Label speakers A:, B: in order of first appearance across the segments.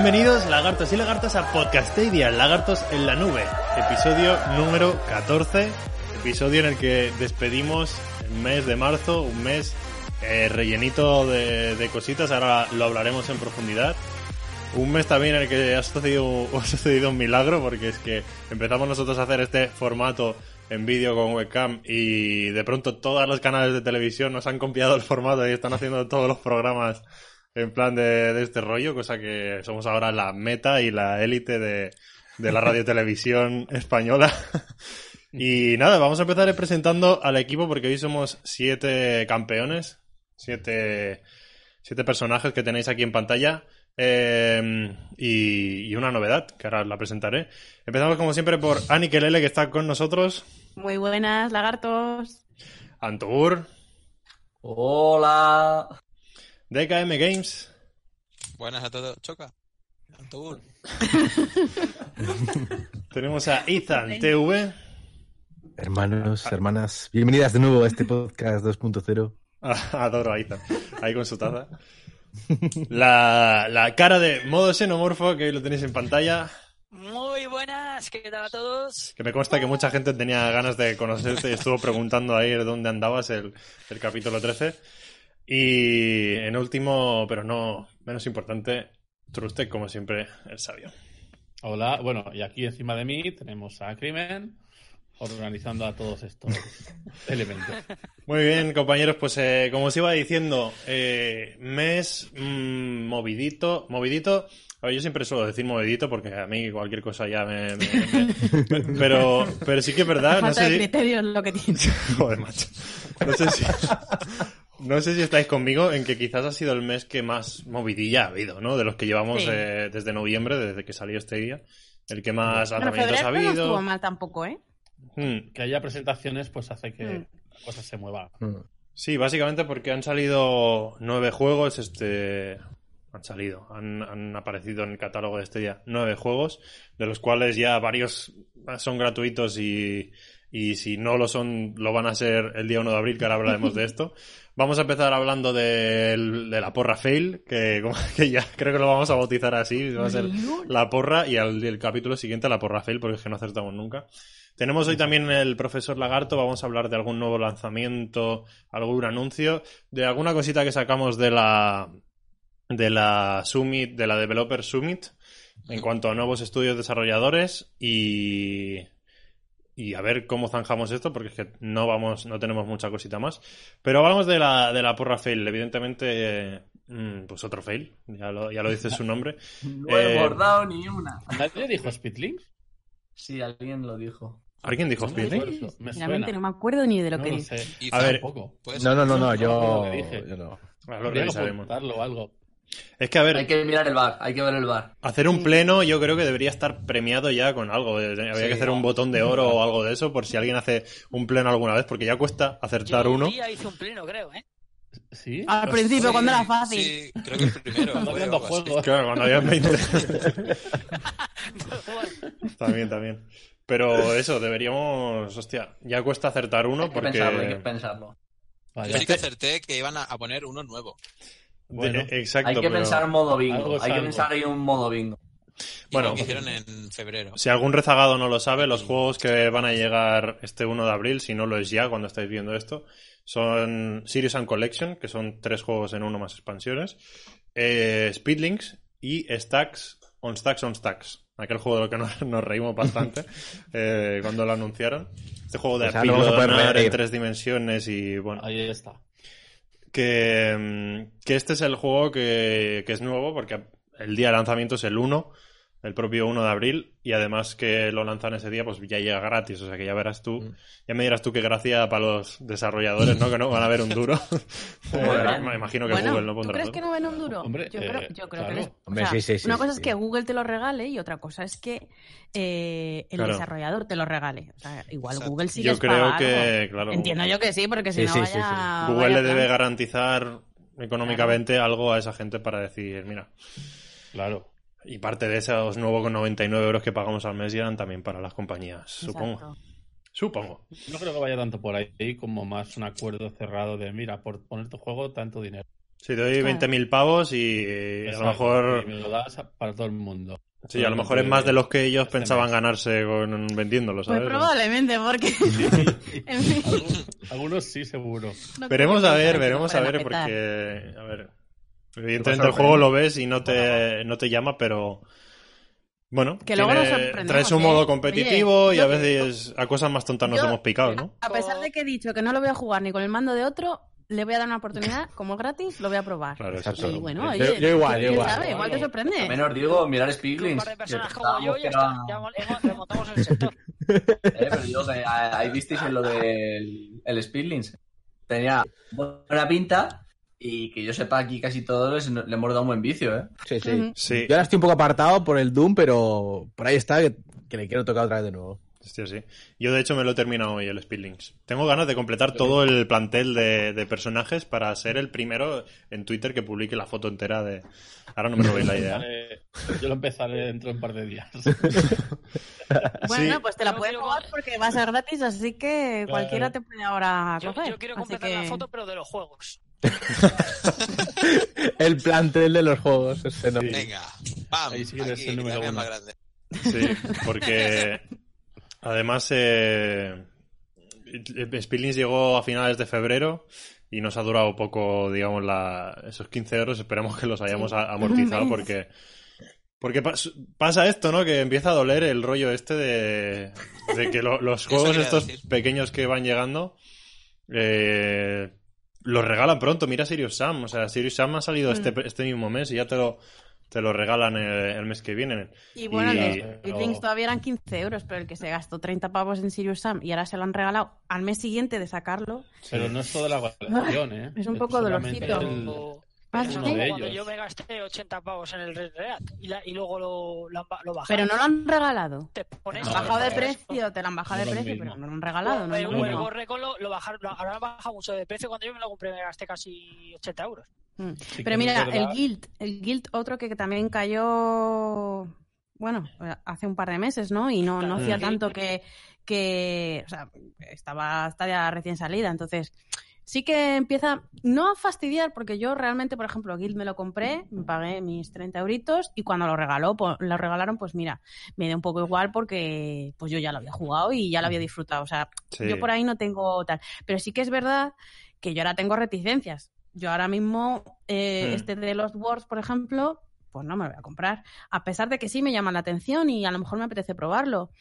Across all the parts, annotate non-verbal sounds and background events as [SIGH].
A: Bienvenidos lagartos y lagartas a Podcastadia, Lagartos en la Nube, episodio número 14, episodio en el que despedimos el mes de marzo, un mes eh, rellenito de, de cositas, ahora lo hablaremos en profundidad. Un mes también en el que ha sucedido, [LAUGHS] ha sucedido un milagro, porque es que empezamos nosotros a hacer este formato en vídeo con webcam y de pronto todos los canales de televisión nos han copiado el formato y están haciendo todos los programas en plan de, de este rollo, cosa que somos ahora la meta y la élite de, de la radio televisión [LAUGHS] española. [LAUGHS] y nada, vamos a empezar presentando al equipo porque hoy somos siete campeones, siete, siete personajes que tenéis aquí en pantalla. eh, y, y una novedad, que ahora la presentaré. Empezamos como siempre por Ani Kelele, que está con nosotros.
B: Muy buenas, lagartos.
A: Antur,
C: Hola.
A: DKM Games,
D: Buenas a todos, Choca. Antur. [LAUGHS]
A: tenemos a Ethan TV,
E: Hermanos, hermanas, bienvenidas de nuevo a este podcast 2.0.
A: Ah, [LAUGHS] Adoro a Ethan, ahí con su taza. La, la cara de modo xenomorfo, que hoy lo tenéis en pantalla.
F: Muy buenas, ¿qué tal a todos?
A: Que me consta que mucha gente tenía ganas de conocerte y estuvo preguntando ahí dónde andabas el, el capítulo 13. Y en último, pero no menos importante, Trustek, como siempre, el sabio.
G: Hola, bueno, y aquí encima de mí tenemos a Crimen organizando a todos estos [LAUGHS] elementos.
A: Muy bien, compañeros, pues eh, como os iba diciendo, eh, mes mm, movidito, movidito. A ver, yo siempre suelo decir movidito porque a mí cualquier cosa ya me... me- me- pero, pero sí que es verdad, no
B: Falta
A: sé
B: de
A: si...
B: criterio es lo que tiene. [LAUGHS]
A: Joder, macho. No sé si... [LAUGHS] No sé si estáis conmigo en que quizás ha sido el mes que más movidilla ha habido, ¿no? De los que llevamos
B: Sí.
A: eh, desde noviembre, desde que salió este día. El que más
B: Bueno,
A: lanzamientos ha
B: febrero no estuvo
A: habido.
B: mal tampoco, ¿eh?
A: Hmm.
G: Que haya presentaciones, pues hace que
B: Mm.
G: la cosa se mueva.
A: Sí, básicamente porque han salido nueve juegos, este... Han salido, han, han aparecido en el catálogo de este día nueve juegos, de los cuales ya varios son gratuitos y, y si no lo son, lo van a ser el día 1 de abril, que ahora hablaremos de [LAUGHS] esto. Vamos a empezar hablando de, la porra fail, [LAUGHS] que ya creo que lo vamos a bautizar así, va a ser la porra y al el capítulo siguiente la porra fail, porque es que no acertamos nunca. Tenemos hoy también el profesor Lagarto, vamos a hablar de algún nuevo lanzamiento, algún anuncio, de alguna cosita que sacamos de la de la Summit, de la Developer Summit, en cuanto a nuevos estudios desarrolladores y y a ver cómo zanjamos esto, porque es que no vamos, no tenemos mucha cosita más. Pero hablamos de la, de la porra fail, evidentemente, eh, mm, pues otro fail, ya lo, ya lo dice su nombre. [LAUGHS]
C: No he
A: Eh,
C: bordado ni una.
G: ¿Nadie dijo Speedlink?
C: Sí, alguien lo dijo.
A: ¿Alguien dijo Speedlink?
G: Me
B: Realmente no me acuerdo ni de lo
G: No
B: que
G: lo.
D: Y
A: A ver,
E: No, no, no, no, yo,
G: dije.
E: yo no.
A: Ahora lo revisaremos.
G: algo.
A: Es que, a ver,
C: Hay que mirar el bar, hay que ver el bar.
A: Hacer un pleno yo creo que debería estar premiado ya con algo. Eh, Habría
C: Sí,
A: que hacer un botón de oro o algo de eso por si alguien hace un pleno alguna vez, porque ya cuesta acertar
F: Yo
A: uno.
F: un día hice un pleno, creo, ¿eh?
G: ¿Sí?
B: Al principio,
D: sí,
B: cuando era fácil.
D: Sí, creo que el primero.
G: Cuando habían dos juegos.
A: Claro, cuando había 20.
F: Bueno,
A: también, también. Pero eso, deberíamos. Hostia, ya cuesta acertar uno
C: Hay que
A: porque.
C: pensarlo, hay que pensarlo.
D: Yo sí que acerté que iban a, a poner uno nuevo.
G: Bueno,
A: De- exacto.
C: hay que
A: pero-
C: pensar modo bingo. Hay que
G: algo.
C: pensar ahí un modo bingo.
A: Bueno,
D: que hicieron en febrero.
A: Si algún rezagado no lo sabe, los juegos que van a llegar este 1 de abril, si no lo es ya cuando estáis viendo esto, son Serious and Collection, que son tres juegos en uno más expansiones, eh, Speedlinks y Stacks on Stacks on Stacks. Aquel juego de lo que [LAUGHS] nos, nos reímos bastante [LAUGHS] eh, cuando lo anunciaron. Este juego de
E: Pues ahora lo vamos a poder
A: apilonar en tres dimensiones y bueno,
G: Ahí está.
A: Que, mm, que este es el juego que, que es nuevo porque el día de lanzamiento es el 1, el propio 1 de abril, y además que lo lanzan ese día, pues ya llega gratis, o sea que ya verás tú,
E: Mm.
A: ya me dirás tú qué gracia para los desarrolladores, ¿no? Que no van a ver un duro. [LAUGHS] Eh, me imagino que
B: Bueno,
A: Google no
B: ¿tú
A: pondrá.
B: crees
A: todo.
B: que no ven un duro?
G: Hombre,
B: yo
G: eh,
B: creo, yo creo
G: claro.
B: que les- o
E: Hombre,
B: sea,
E: sí, sí, sí,
B: Una cosa
E: sí.
B: es que Google te lo regale y otra cosa es que eh, el
A: Claro.
B: desarrollador te lo regale. O sea, igual
D: Exacto.
B: Google sí
A: Yo creo que, claro,
B: Entiendo yo que sí, porque si no
E: sí,
B: vaya,
E: sí, sí.
A: Google
B: vaya
A: le debe
B: plan.
A: garantizar económicamente algo a esa gente para decir, mira,
G: Claro.
A: Y parte de esos nuevos con 99 euros que pagamos al mes irán también para las compañías, supongo.
B: Exacto.
A: Supongo.
G: No creo que vaya tanto por ahí como más un acuerdo cerrado de, mira, por poner tu juego, tanto dinero.
A: Si te doy 20.000 pavos y a lo
G: Exacto,
A: mejor...
G: y me lo das para todo el mundo.
A: Sí, a lo mejor es más de los que ellos pensaban ganarse con vendiéndolo,
B: Pues
A: ¿sabes?
B: probablemente, porque... [LAUGHS] en fin,
G: Algunos, algunos sí, seguro.
B: no
A: Veremos a ver, veremos a ver, porque... A ver...
E: Te
A: Evidentemente el juego lo ves y no te, no te llama, pero... Bueno,
B: Que luego
A: tiene-
B: nos sorprendemos,
A: trae su
B: ¿eh?
A: modo competitivo
B: Oye,
A: y a veces a cosas más tontas nos
B: yo-
A: hemos picado, ¿no?
B: A pesar de que he dicho que no lo voy a jugar ni con el mando de otro, le voy a dar una oportunidad, como es gratis, lo voy a probar.
A: Claro, eso
E: Exacto.
B: Y bueno,
E: Yo-
B: oye,
E: yo igual, yo
B: ¿quién
E: igual.
B: sabe? Igual te
C: A
B: sorprende.
C: menos digo, mirar
F: Un
C: Spiglins.
F: par de
C: que
F: personas como
C: pensábamos
F: yo
C: que
F: ya
C: era-
F: está. Ya hemos- remontamos el sector. [LAUGHS]
C: Eh, pero ahí visteis en lo del el Speedlings. Tenía buena pinta y que yo sepa aquí casi todos le hemos dado un buen vicio, ¿eh?
E: Sí, sí.
A: Sí,
E: Yo ahora estoy un poco apartado por el Doom, pero por ahí está, que, que le quiero tocar otra vez de nuevo.
A: hostia, sí. Yo de hecho me lo he terminado hoy, el Speedlinks. Tengo ganas de completar todo el plantel de, de personajes para ser el primero en Twitter que publique la foto entera de... Ahora no me robéis la idea.
G: Vale, [LAUGHS] yo lo empezaré dentro de un par de días. [LAUGHS]
B: Bueno,
A: Sí.
B: pues te la puedes
F: quiero-
B: jugar porque va a ser gratis, así que cualquiera te puede ahora
F: Yo,
B: coger.
F: yo quiero completar
B: que-
F: la foto, pero de los juegos. [LAUGHS]
E: el plantel de los juegos.
D: Venga, ¡pam!
G: Ahí sí que eres
D: Aquí,
G: el número uno.
D: más grande.
A: Sí, porque además eh, Speedlinks llegó a finales de febrero y nos ha durado poco, digamos, la, esos 15 euros. Esperamos que los hayamos
B: Sí.
A: amortizado porque... Porque pas- pasa esto, ¿no? Que empieza a doler el rollo este de, de que lo- los juegos estos
D: decir.
A: pequeños que van llegando eh, los regalan pronto. Mira Sirius Sam. O sea, Sirius Sam ha salido este, este mismo mes y ya te lo, te lo regalan el, el mes que viene.
B: Y bueno,
A: Y-
B: los Speedlinks todavía eran 15 euros, pero el que se gastó 30 pavos en Sirius Sam y ahora se lo han regalado al mes siguiente de sacarlo.
G: Pero no es toda la colección, ¿eh? [LAUGHS]
B: Es un poco dolorcito.
G: el-
B: Ah,
F: como cuando
G: ellos.
F: yo me gasté 80 pavos en el Red Dead y, la- y luego lo, lo, bajaron.
B: Pero no lo han regalado.
F: Te pones
B: Han
G: No,
B: bajado de
G: no,
B: precio, te lo han bajado
G: no
B: de precio,
G: mismo.
B: pero no lo han regalado. No es
F: el. Gorrecon lo, lo bajaron, lo- ahora han bajado mucho de precio. Cuando yo me lo compré me gasté casi 80 euros.
B: Mm.
G: Sí
B: Pero mira,
G: verdad.
B: el Guild, el Guild, otro que también cayó, bueno, hace un par de meses, ¿no? Y no, no hacía
F: Sí.
B: tanto que, que, o sea, estaba, estaba ya recién salida, entonces sí que empieza, no a fastidiar, porque yo realmente, por ejemplo, Guild me lo compré, me pagué mis 30 euritos y cuando lo regaló, pues, lo regalaron, pues mira, me dio un poco igual porque pues yo ya lo había jugado y ya lo había disfrutado, o sea,
A: Sí.
B: yo por ahí no tengo tal, pero sí que es verdad que yo ahora tengo reticencias. Yo ahora mismo, eh,
A: Hmm.
B: este de los Wars, por ejemplo, pues no me lo voy a comprar. A pesar de que sí me llama la atención y a lo mejor me apetece probarlo.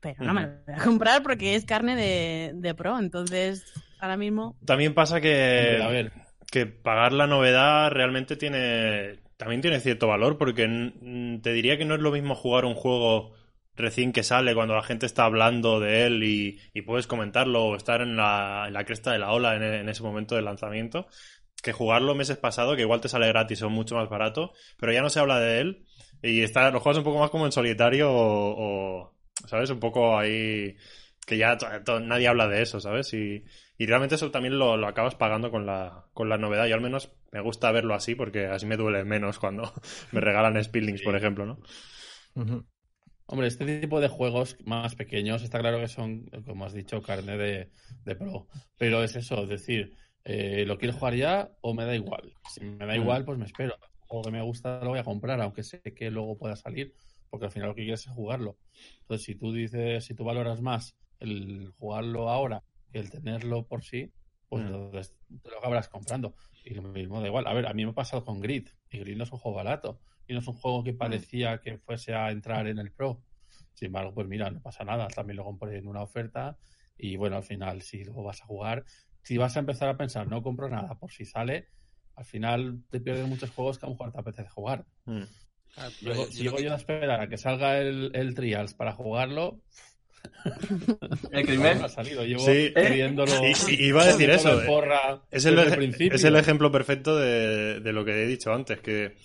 B: Pero no me lo voy a comprar porque es carne de, de pro. Entonces, ahora mismo.
A: También pasa que...
G: A ver,
A: que pagar la novedad realmente tiene también tiene cierto valor porque te diría que no es lo mismo jugar un juego recién que sale cuando la gente está hablando de él y, y puedes comentarlo o estar en la, en la cresta de la ola en, en ese momento del lanzamiento que jugarlo meses pasado que igual te sale gratis o mucho más barato pero ya no se habla de él y está lo juegas un poco más como en solitario o, o, sabes un poco ahí que ya nadie habla de eso sabes y y realmente eso también lo, lo acabas pagando con la, con la novedad. Yo al menos me gusta verlo así porque así me duele menos cuando [LAUGHS] me regalan Speedlinks, por ejemplo, ¿no?
G: Hombre, este tipo de juegos más pequeños está claro que son, como has dicho, carne de, de pro. Pero es eso, es decir, eh, ¿lo quiero jugar ya o me da igual? Si me da igual, pues me espero. O que me gusta lo voy a comprar, aunque sé que luego pueda salir, porque al final lo que quieres es jugarlo. Entonces, si tú dices, si tú valoras más el jugarlo ahora el tenerlo por sí, pues
A: Mm.
G: entonces te lo acabarás comprando. Y lo mismo da igual. A ver, a mí me ha pasado con Grid. Y Grid no es un juego barato. Y no es un juego que parecía que fuese a entrar en el Pro. Sin embargo, pues mira, no pasa nada. También lo compré en una oferta. Y bueno, al final, si luego vas a jugar, si vas a empezar a pensar, no compro nada por si sale, al final te pierdes muchos juegos que a lo mejor te apetece jugar.
A: Mm.
D: Ah, yo- yo
G: a esperar a que salga el, el Trials para jugarlo. [LAUGHS]
C: El
G: No
C: crimen.
G: ha salido, llevo
A: Sí. y- iba a decir eso, eh.
G: porra
A: Es el, es ejemplo perfecto de, de lo que he dicho antes, que,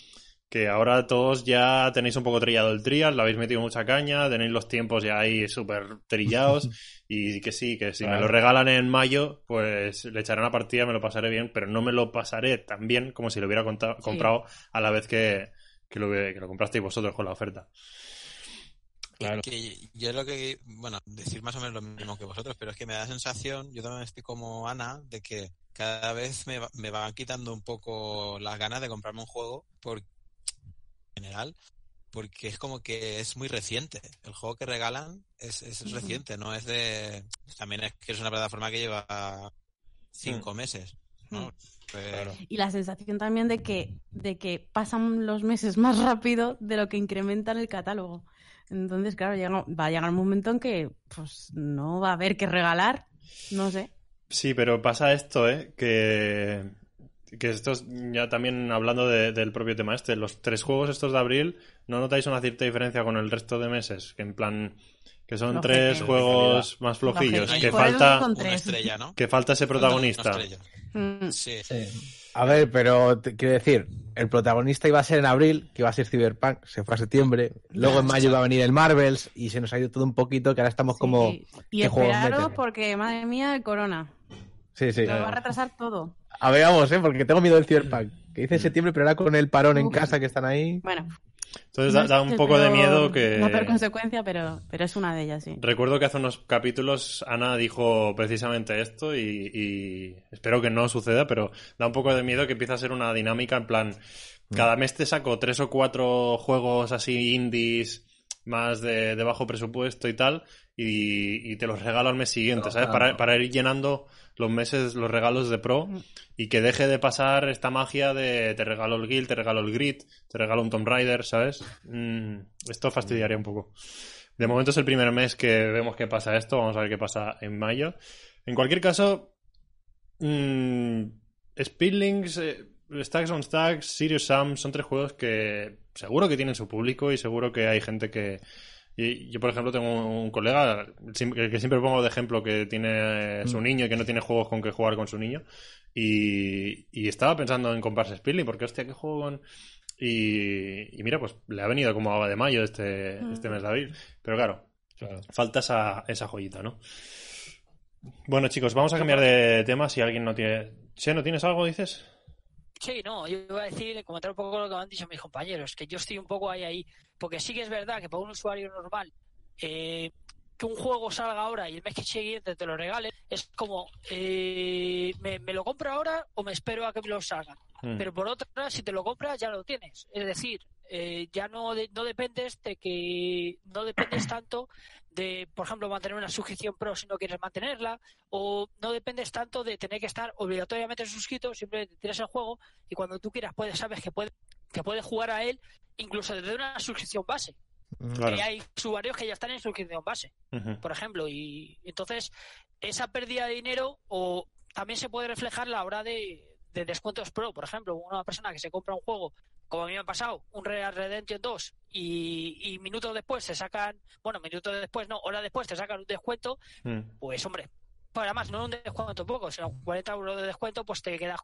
A: que ahora todos ya tenéis un poco trillado el trial, le habéis metido mucha caña, tenéis los tiempos ya ahí súper trillados [LAUGHS] y que sí, que si me lo regalan en mayo, pues le echaré una partida, me lo pasaré bien, pero no me lo pasaré tan bien como si lo hubiera
B: Sí.
A: comprado a la vez que, que, lo, que lo comprasteis vosotros con la oferta.
G: Claro.
D: que yo lo que, bueno, decir más o menos lo mismo que vosotros, pero es que me da la sensación, yo también estoy como Ana, de que cada vez me, va- me van quitando un poco las ganas de comprarme un juego por en general, porque es como que es muy reciente. El juego que regalan es, es reciente, no es de... También es que es una plataforma que lleva cinco meses, ¿no? Pues,
G: Claro.
B: Y la sensación también de que, de que pasan los meses más rápido de lo que incrementan el catálogo. Entonces, claro, llega- va a llegar un momento en que pues no va a haber que regalar. No sé.
A: Sí, pero pasa esto, ¿eh? Que, que estos, ya también hablando de- del propio tema este, los tres juegos estos de abril, ¿no notáis una cierta diferencia con el resto de meses? Que en plan, que son
B: Flojete.
A: tres juegos más flojillos,
B: Flojete.
A: que falta,
D: una estrella, ¿no?
A: que falta ese protagonista.
D: Una estrella.
B: Mm,
D: Sí.
C: Sí.
E: A ver, pero te- quiero decir, el protagonista iba a ser en abril, que iba a ser Cyberpunk, se fue a septiembre, luego en mayo iba a venir el Marvels y se nos ha ido todo un poquito, que ahora estamos como...
B: sí. Y
E: ¿qué juegos
B: esperaros porque, madre mía, el corona.
E: Sí, sí.
B: Nos va a retrasar todo.
E: A ver, vamos, ¿eh? Porque tengo miedo del Cyberpunk, que dice en septiembre, pero ahora con el parón en casa que están ahí...
B: Bueno,
A: Entonces
B: no
A: da, un poco de miedo que...
B: La peor consecuencia, pero, pero es una de ellas, sí.
A: Recuerdo que hace unos capítulos Ana dijo precisamente esto y, y espero que no suceda, pero da un poco de miedo que empiece a ser una dinámica en plan, cada mes te saco tres o cuatro juegos así indies más de, de bajo presupuesto y tal y, y te los regalo al mes siguiente, ¿sabes?
C: claro.
A: Para, para ir llenando los meses, los regalos de pro
B: Mm.
A: y que deje de pasar esta magia de te regalo el Guild, te regalo el Grid, te regalo un Tomb Raider, ¿sabes? Mm, esto fastidiaría un poco. De momento es el primer mes que vemos que pasa esto. Vamos a ver qué pasa en mayo. En cualquier caso, mm, Speedlinks, eh, Stacks on Stacks, Serious Sam son tres juegos que seguro que tienen su público y seguro que hay gente que. Y yo, por ejemplo, tengo un colega que siempre pongo de ejemplo que tiene eh, su niño y que no tiene juegos con que jugar con su niño. Y, y estaba pensando en comprarse Speedlink porque, hostia, qué juego con. Y, y mira, pues le ha venido como agua de mayo este,
B: Mm.
A: este mes de abril. Pero claro,
G: Claro.
A: falta esa, esa joyita, ¿no? Bueno, chicos, vamos a cambiar de tema si alguien no tiene... ¿Sí, no tienes algo, dices?
F: Sí, no, yo iba a decir, comentar un poco lo que me han dicho mis compañeros, que yo estoy un poco ahí, ahí, porque sí que es verdad que para un usuario normal, eh, que un juego salga ahora y el mes que siguiente te lo regalen, es como, eh, ¿me, me lo compro ahora o me espero a que me lo salgan?
A: Mm.
F: Pero por otra, si te lo compras, ya lo tienes. Es decir, eh, ya no, de- no dependes de que, no dependes tanto de, por ejemplo, mantener una suscripción pro si no quieres mantenerla, o no dependes tanto de tener que estar obligatoriamente suscrito, simplemente tienes el juego y cuando tú quieras puedes, sabes que puedes, que puedes jugar a él incluso desde una suscripción base.
A: Claro.
F: Que hay usuarios que ya están en suscripción base por ejemplo, y entonces esa pérdida de dinero o también se puede reflejar la hora de, de descuentos pro, por ejemplo, una persona que se compra un juego, como a mí me ha pasado, un Real Redemption 2 y, y minutos después se sacan, bueno, minutos después, no, horas después te sacan un descuento,
A: Mm.
F: pues hombre, pues además no un descuento poco, sino 40 euros de descuento, pues te quedas.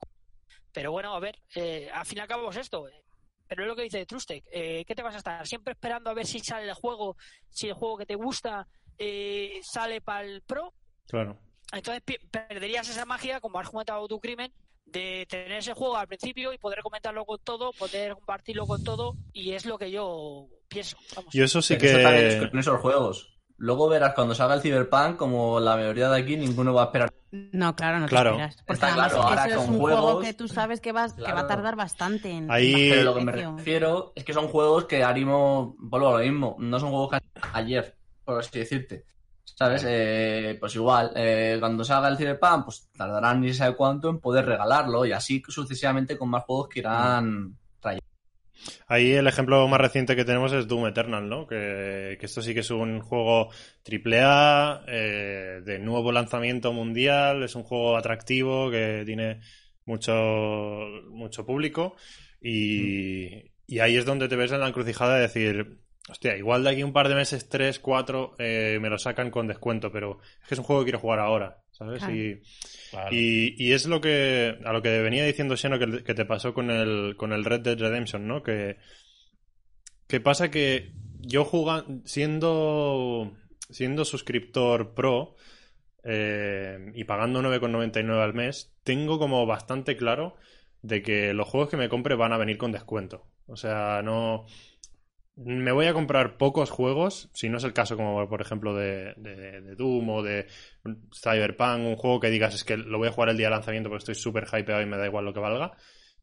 F: Pero bueno, a ver, eh, al fin y al cabo es esto. eh, Pero es lo que dice Trustec. Eh, ¿Qué te vas a estar? Siempre esperando a ver si sale el juego, si el juego que te gusta eh, sale para el Pro.
A: Claro.
F: Entonces perderías esa magia, como has comentado tu crimen, de tener ese juego al principio y poder comentarlo con todo, poder compartirlo con todo. Y es lo que yo pienso. Vamos.
A: Yo eso sí
C: Pero eso también es
A: que...
C: con esos juegos. Luego verás cuando salga el Cyberpunk, como la mayoría de aquí, ninguno va a esperar.
B: No, claro, no
A: Claro.
B: te esperas. Porque
C: Está
B: además
C: claro, ahora
B: eso es
C: con
B: un juego que tú sabes que, vas, que va a
C: Claro.
B: tardar bastante en...
A: Ahí-
C: Pero lo que me refiero es que son juegos que Arimo, vuelvo a lo mismo, no son juegos que ayer, por así decirte. ¿Sabes? Eh, pues igual, eh, cuando salga el Cyberpunk, pues tardarán ni sabe cuánto en poder regalarlo y así sucesivamente con más juegos que irán trayendo.
A: Ahí el ejemplo más reciente que tenemos es Doom Eternal, ¿no? Que, que esto sí que es un juego AAA, eh, de nuevo lanzamiento mundial, es un juego atractivo que tiene mucho, mucho público y, y ahí es donde te ves en la encrucijada de decir, hostia, igual de aquí un par de meses, tres, cuatro, eh, me lo sacan con descuento, pero es que es un juego que quiero jugar ahora, ¿sabes?
B: Claro.
A: Y,
G: Claro.
A: y, y es lo que a lo que venía diciendo Xeno que, que te pasó con el, con el Red Dead Redemption, ¿no? Que, que pasa que yo jugando, siendo, siendo suscriptor pro eh, y pagando 9,99 al mes, tengo como bastante claro de que los juegos que me compre van a venir con descuento. O sea, no... Me voy a comprar pocos juegos, si no es el caso como por ejemplo de, de, de Doom o de Cyberpunk, un juego que digas es que lo voy a jugar el día de lanzamiento porque estoy súper hypeado y me da igual lo que valga.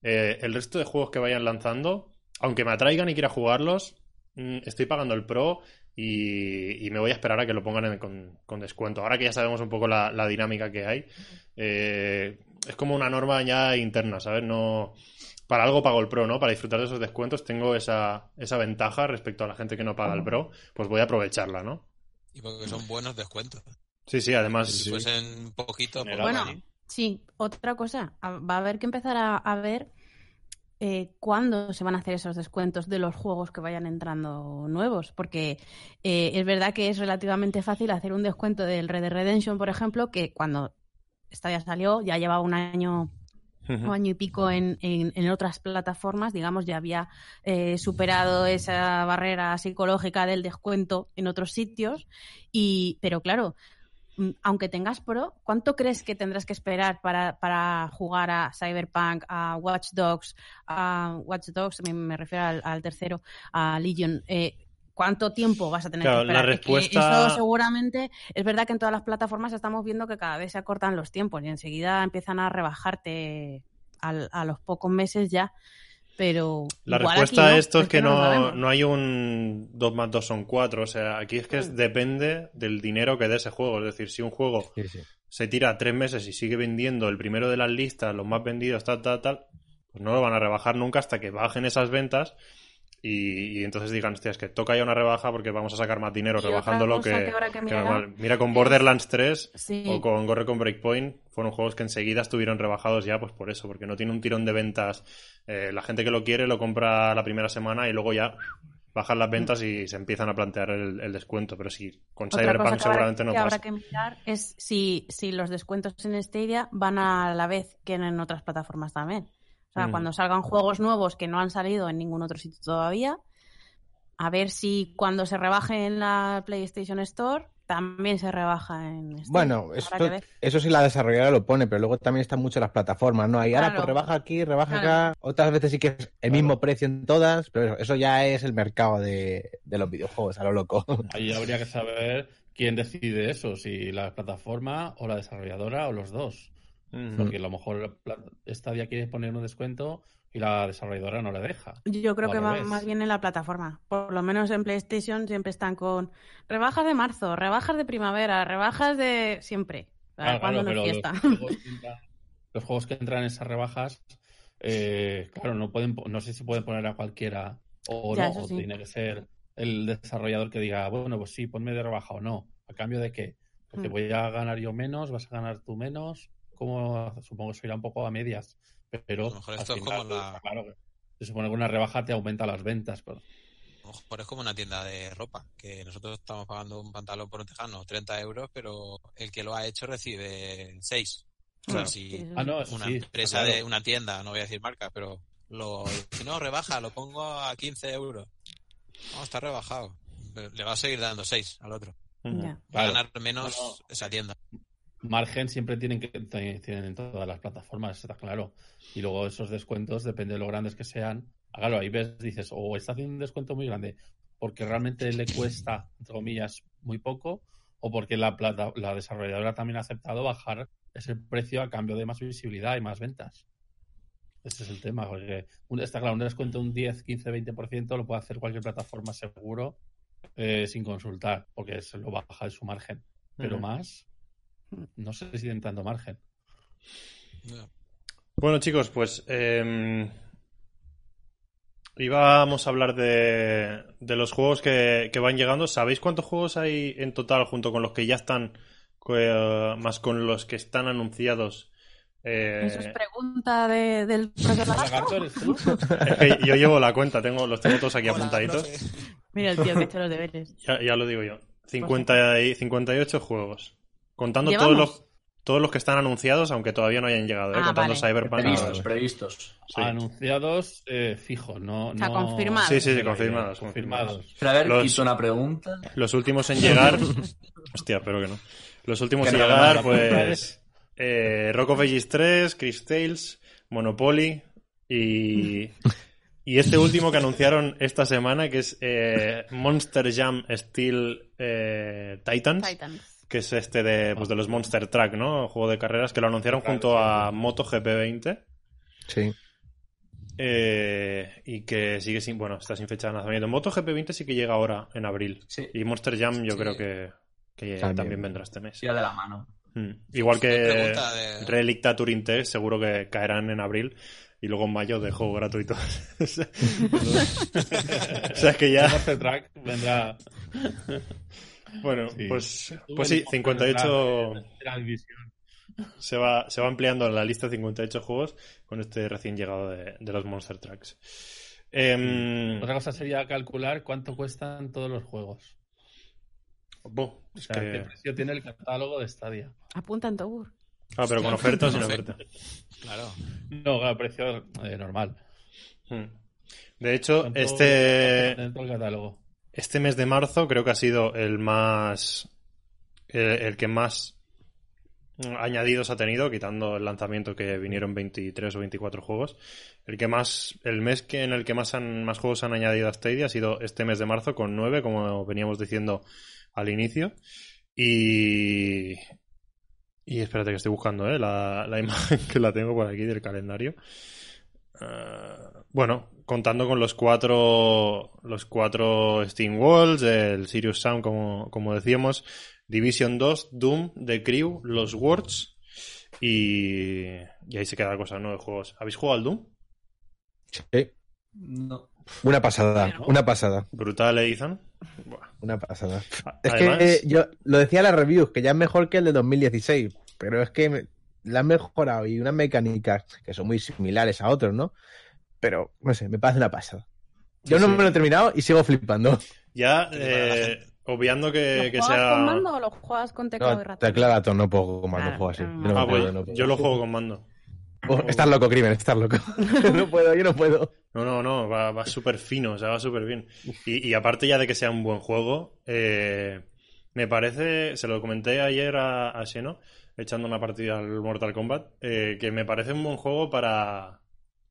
A: Eh, el resto de juegos que vayan lanzando, aunque me atraigan y quiera jugarlos, mm, estoy pagando el Pro y, y me voy a esperar a que lo pongan con descuento. Ahora que ya sabemos un poco la, la dinámica que hay, eh, es como una norma ya interna, ¿sabes? No... Para algo pago el Pro, ¿no? Para disfrutar de esos descuentos tengo esa, esa ventaja respecto a la gente que no paga el Pro, pues voy a aprovecharla, ¿no?
D: Y porque son buenos descuentos.
A: Sí, sí, además...
D: Si fuesen poquitos, pues.
B: Bueno, sí, otra cosa. Va a haber que empezar a, a ver eh, cuándo se van a hacer esos descuentos de los juegos que vayan entrando nuevos. Porque eh, es verdad que es relativamente fácil hacer un descuento del Red Dead Redemption, por ejemplo, que cuando esta ya salió, ya llevaba un año un año y pico en, en- en otras plataformas, digamos, ya había eh, superado esa barrera psicológica del descuento en otros sitios. Y, pero claro, mm, aunque tengas Pro, ¿cuánto crees que tendrás que esperar para, para jugar a Cyberpunk, a Watch Dogs, a Watch Dogs, me, me refiero al, al tercero, a Legion? Eh, ¿Cuánto tiempo vas a tener
A: Claro,
B: que
A: la
B: esperar? Es que
A: respuesta-
B: eso seguramente es verdad que en todas las plataformas estamos viendo que cada vez se acortan los tiempos y enseguida empiezan a rebajarte al- a los pocos meses ya. Pero
A: La respuesta a esto es que no, no hay un 2 más 2 son 4. O sea, aquí es que es- depende del dinero que dé ese juego. Es decir, si un juego
E: Sí, sí.
A: se tira tres meses y sigue vendiendo el primero de las listas, los más vendidos, tal, tal, tal, pues no lo van a rebajar nunca hasta que bajen esas ventas y, y entonces digan, hostia, es que toca ya una rebaja porque vamos a sacar más dinero
B: Y
A: rebajándolo que,
B: que que
A: normal. Mira, con Borderlands 3
B: Sí.
A: o con Gorre con Breakpoint fueron juegos que enseguida estuvieron rebajados ya, pues por eso, porque no tiene un tirón de ventas. Eh, la gente que lo quiere lo compra la primera semana y luego ya bajan las ventas y se empiezan a plantear el, el descuento. Pero sí, con
B: Otra
A: Cyberpunk seguramente no
B: que habrá
A: pasa.
B: que mirar es si, si los descuentos en Stadia van a la vez que en otras plataformas también. O sea,
A: Mm.
B: cuando salgan juegos nuevos que no han salido en ningún otro sitio todavía, a ver si cuando se rebaje en la PlayStation Store también se rebaja en Stadia.
E: Bueno, esto, eso sí la desarrolladora lo pone, pero luego también están mucho las plataformas, ¿no? Ahí ahora pues rebaja aquí, rebaja
B: Claro.
E: acá. Otras veces sí que es el mismo precio en todas, pero eso, eso ya es el mercado de, de los videojuegos, a lo loco. [LAUGHS]
G: Ahí habría que saber quién decide eso, si la plataforma o la desarrolladora o los dos. Porque a lo mejor la- Stadia quiere poner un descuento y la desarrolladora no le deja.
B: Yo creo que va más bien en la plataforma. Por lo menos en PlayStation siempre están con rebajas de marzo, rebajas de primavera, rebajas de siempre.
G: Claro,
B: cuando
G: claro,
B: no fiesta.
G: los juegos, que [LAUGHS] entran, los juegos que entran en esas rebajas, eh, claro, no pueden, no sé si pueden poner a cualquiera o
B: Ya,
G: no, o tiene que ser el desarrollador que diga, bueno, pues sí, ponme de rebaja o no. ¿A cambio de qué? Porque
B: Hmm.
G: voy a ganar yo menos, vas a ganar tú menos. Como supongo que se irá un poco a medias, pero
D: A lo mejor esto es
G: final,
D: como la-
G: claro, se supone que una rebaja te aumenta las ventas, pero
D: A lo mejor es como una tienda de ropa, que nosotros estamos pagando un pantalón por un tejano 30 euros, pero el que lo ha hecho recibe 6. O sea,
B: Claro.
D: si
G: Ah, no, eso
D: una
G: sí,
D: empresa
G: claro.
D: de una tienda, no voy a decir marca, pero lo, si no, rebaja, lo pongo a 15 euros. No, está rebajado. Le va a seguir dando 6 al otro. Va a ganar menos
G: No, no.
D: esa tienda.
G: Margen siempre tienen que tienen en todas las plataformas, está claro. Y luego esos descuentos, depende de lo grandes que sean. ah, Claro, ahí ves, dices, o está haciendo un descuento muy grande porque realmente le cuesta, entre comillas, muy poco, o porque la, plata, la desarrolladora también ha aceptado bajar ese precio a cambio de más visibilidad y más ventas. Ese es el tema, porque un- está claro, un descuento de un 10, 15, 20% lo puede hacer cualquier plataforma seguro eh, sin consultar, porque se lo baja de su margen. Pero más, no sé si tienen tanto margen.
D: No.
A: Bueno, chicos, pues eh, íbamos a hablar de, de los juegos que, que van llegando. ¿Sabéis cuántos juegos hay en total junto con los que ya están, eh, más con los que están anunciados Eh,
B: Eso es pregunta de- del [LAUGHS]
A: es que yo llevo la cuenta, tengo, los tengo todos aquí
D: Hola,
A: apuntaditos.
D: profe.
B: Mira el tío que ha hecho los deberes.
A: Ya, ya lo digo yo. 50 y 58 juegos. Contando todos los, todos los que están anunciados, aunque todavía no hayan llegado, ¿eh?
B: Ah,
A: contando
B: vale.
A: Cyberpunk.
C: Previstos, previstos.
A: sí.
G: Anunciados eh, fijos, no,
B: O sea,
G: no-
B: confirmados.
A: Sí, sí, sí, confirmados.
G: confirmados.
C: Pero a ver,
A: Los-
C: quito una pregunta.
A: Los últimos en llegar. [LAUGHS] Hostia, espero que no. Los últimos en llegar,
C: no,
A: pues. Eh, Rock of Ages 3, Chris Tales, Monopoly y. Y este último que anunciaron esta semana, que es eh, Monster Jam Steel eh, Titans,
B: Titans.
A: Que es este de, pues, de los Monster Truck, ¿no? Juego de carreras que lo anunciaron
G: Claro,
A: junto
G: sí,
A: a. MotoGP 20.
E: Sí.
A: eh, y que sigue sin, bueno, está sin fecha de lanzamiento. MotoGP 20 sí que llega ahora, en abril.
C: Sí.
A: Y Monster Jam yo
D: Sí.
A: creo que, que
E: También.
A: también. vendrá este mes.
C: Tira de la mano.
A: Mm. Igual que
D: de-
A: Relicta Turing Test, seguro que caerán en abril y luego en mayo de juego gratuito. [LAUGHS] [LAUGHS] o sea es que
G: El
A: ya,
G: Monster Track vendrá.
A: Bueno,
G: Sí.
A: pues, pues sí,
G: Monster
A: 58
G: Track de la división.
A: se va, se va ampliando la lista de 58 juegos con este recién llegado de, de los Monster Tracks. Em,
G: Otra cosa sería calcular cuánto cuestan todos los juegos.
A: buh,
G: O
A: es
G: sea,
A: que-
G: qué precio tiene el catálogo de Stadia.
B: Apunta en Tobur.
A: ah, pero con oferta o sin oferta.
D: Claro.
G: No, claro, precio eh, normal.
A: Mm. De hecho,
G: ¿Cuánto-
A: este,
G: el catálogo.
A: Este mes de marzo creo que ha sido el más. El, el que más añadidos ha tenido, quitando el lanzamiento que vinieron 23 o 24 juegos. El que más. El mes que, en el que más, han, más juegos han añadido a Stadia ha sido este mes de marzo con 9, como veníamos diciendo al inicio. Y. Y espérate que estoy buscando ¿eh? la, la [LAUGHS] imagen que la tengo por aquí del calendario. Ah, bueno, contando con los cuatro los cuatro Steam Walls, el Sirius Sound, como, como decíamos, Division 2, Doom, The Crew, los Words y, y ahí se queda la cosa, ¿no? De juegos. ¿Habéis jugado al Doom?
E: Sí.
C: No.
E: Una pasada, una pasada,
A: Brutal, ¿eh, Ethan? Buah.
E: una pasada. Es
A: Además,
E: que eh, yo lo decía en las reviews, que ya es mejor que el de 2016, pero es que me- la han mejorado y unas mecánicas que son muy similares a otros, ¿no? Pero, no sé, me parece una pasada. Yo
A: Sí,
E: no
A: sí.
E: me lo he terminado y sigo flipando.
A: ya eh, obviando
B: ¿Lo
A: que, que
B: juegas
A: sea...
B: con mando o lo juegas con teclado y
E: No,
B: ratón?
E: teclado no puedo
B: Claro,
E: juego así. no
A: Ah,
E: puedo,
A: pues
E: no puedo.
A: yo lo juego con mando.
E: Oh, estás loco, Crimen, estás loco. [LAUGHS] [LAUGHS] no puedo, yo no puedo.
A: No, no, no, va, va súper fino, o sea, va súper bien. Y, y aparte ya de que sea un buen juego, eh, me parece, se lo comenté ayer a, a Xeno, echando una partida al Mortal Kombat, eh, que me parece un buen juego para,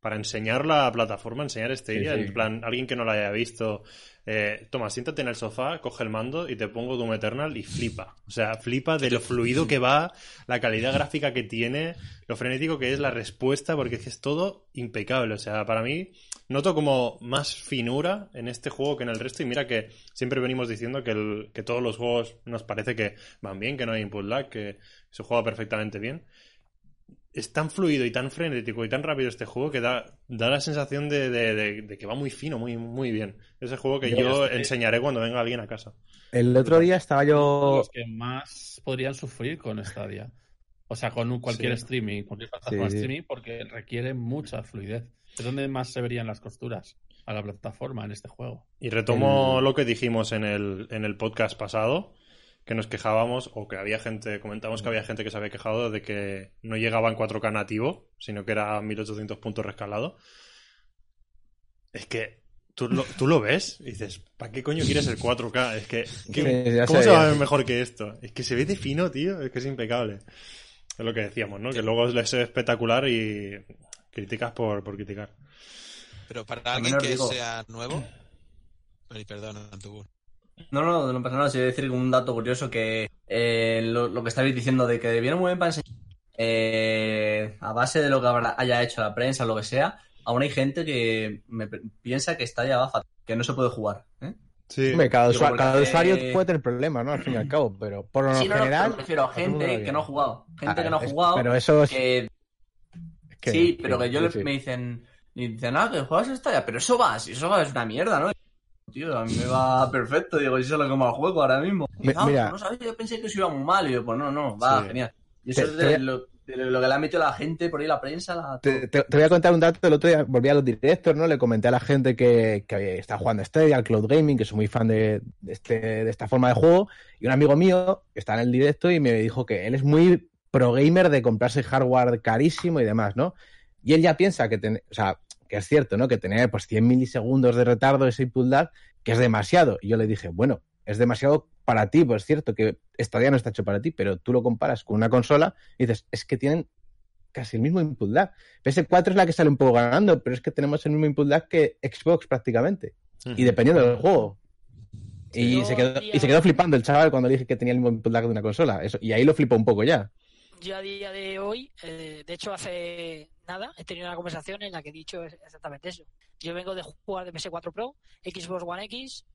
A: para enseñar la plataforma, enseñar
E: Sí, sí.
A: en plan, alguien que no la haya visto, eh, toma, siéntate en el sofá, coge el mando y te pongo Doom Eternal y flipa. O sea, flipa de lo fluido que va, la calidad gráfica que tiene, lo frenético que es la respuesta, porque es que es todo impecable. O sea, para mí, noto como más finura en este juego que en el resto. Y mira que siempre venimos diciendo que, el- que todos los juegos nos parece que van bien, que no hay input lag, que se juega perfectamente bien. Es tan fluido y tan frenético y tan rápido este juego que da, da la sensación de, de- de- de que va muy fino, muy, muy bien. Ese juego que
E: Yo
A: yo
G: estoy-
A: enseñaré cuando venga alguien a casa.
E: El otro día estaba yo.
G: Los que más podrían sufrir con Stadia. O sea, con un- cualquier
A: Sí.
G: streaming, cualquier plataforma
E: Sí.
G: de streaming, porque requiere mucha fluidez. Es donde más se verían las costuras a la plataforma en este juego.
A: Y retomo
E: El-
A: lo que dijimos en el, en el podcast pasado, que nos quejábamos, o que había gente, comentamos que había gente que se había quejado de que no llegaba en 4K nativo, sino que era 1800 puntos rescalado. Es que tú lo, tú lo ves y dices, ¿para qué coño quieres el 4K? Es que, [LAUGHS] ¿qué-
E: Sí, ya
A: ¿cómo se va a ver mejor que esto? Es que se ve de fino, tío, es que es impecable. Es lo que decíamos, ¿no? Que luego les ve espectacular y criticas por, por criticar.
D: Pero para
C: Al
D: alguien que
C: digo-
D: sea nuevo. Ay, perdón, Antubur.
C: No, no, no pasa nada. Si voy a decir un dato curioso que eh, lo, lo que estabais diciendo de que viene muy bien para enseñar, eh, a base de lo que habrá- haya hecho la prensa o lo que sea, aún hay gente que me piensa que está ya va fatal, que no se puede jugar. ¿eh?
A: Sí.
E: Hombre, cada, usuario puede tener problemas, ¿no? Al fin y al cabo, pero por lo
C: Sí, no, no,
E: general.
C: pero me refiero a gente que no ha jugado. Gente
E: Ah,
C: que no ha
E: es-
C: jugado.
E: Pero eso es.
C: que-
E: es que-
C: sí, pero que yo
E: sí,
C: le-
E: sí.
C: me dicen, y dicen, ah, que juegas esta ya, pero eso va, si eso va, es una mierda, ¿no? Tío, a mí me va perfecto, digo, y eso es lo que más juego ahora mismo. Y dice, ah,
E: mira.
C: no sabía, yo pensé que eso iba muy mal, y yo, pues no, no, va,
A: Sí.
C: genial. Y eso
E: Te-
C: es de lo, de lo que le ha metido la gente por ahí, la prensa. La...
E: Te, te- voy a contar un dato. El otro día volví a los directos, ¿no? Le comenté a la gente que, que está jugando a Stadia, al Cloud Gaming, que soy muy fan de, de este, de esta forma de juego. Y un amigo mío está en el directo y me dijo que él es muy pro gamer de comprarse hardware carísimo y demás, ¿no? Y él ya piensa que, ten- o sea, que es cierto, ¿no? Que tener pues 100 milisegundos de retardo ese input lag, que es demasiado. Y yo le dije, bueno, es demasiado para ti, pues es cierto que Stadia no está hecho para ti, pero tú lo comparas con una consola y dices, es que tienen casi el mismo input lag. PS4 es la que sale un poco ganando, pero es que tenemos el mismo input lag que Xbox prácticamente. Y dependiendo del juego. Y,
F: Yo
E: se quedó, y se quedó flipando el chaval cuando le dije que tenía el mismo input lag de una consola. Eso, y ahí lo flipó un poco ya.
F: Yo a día de hoy, eh, de hecho hace nada, he tenido una conversación en la que he dicho exactamente eso. Yo vengo de jugar de PS4 Pro, Xbox One X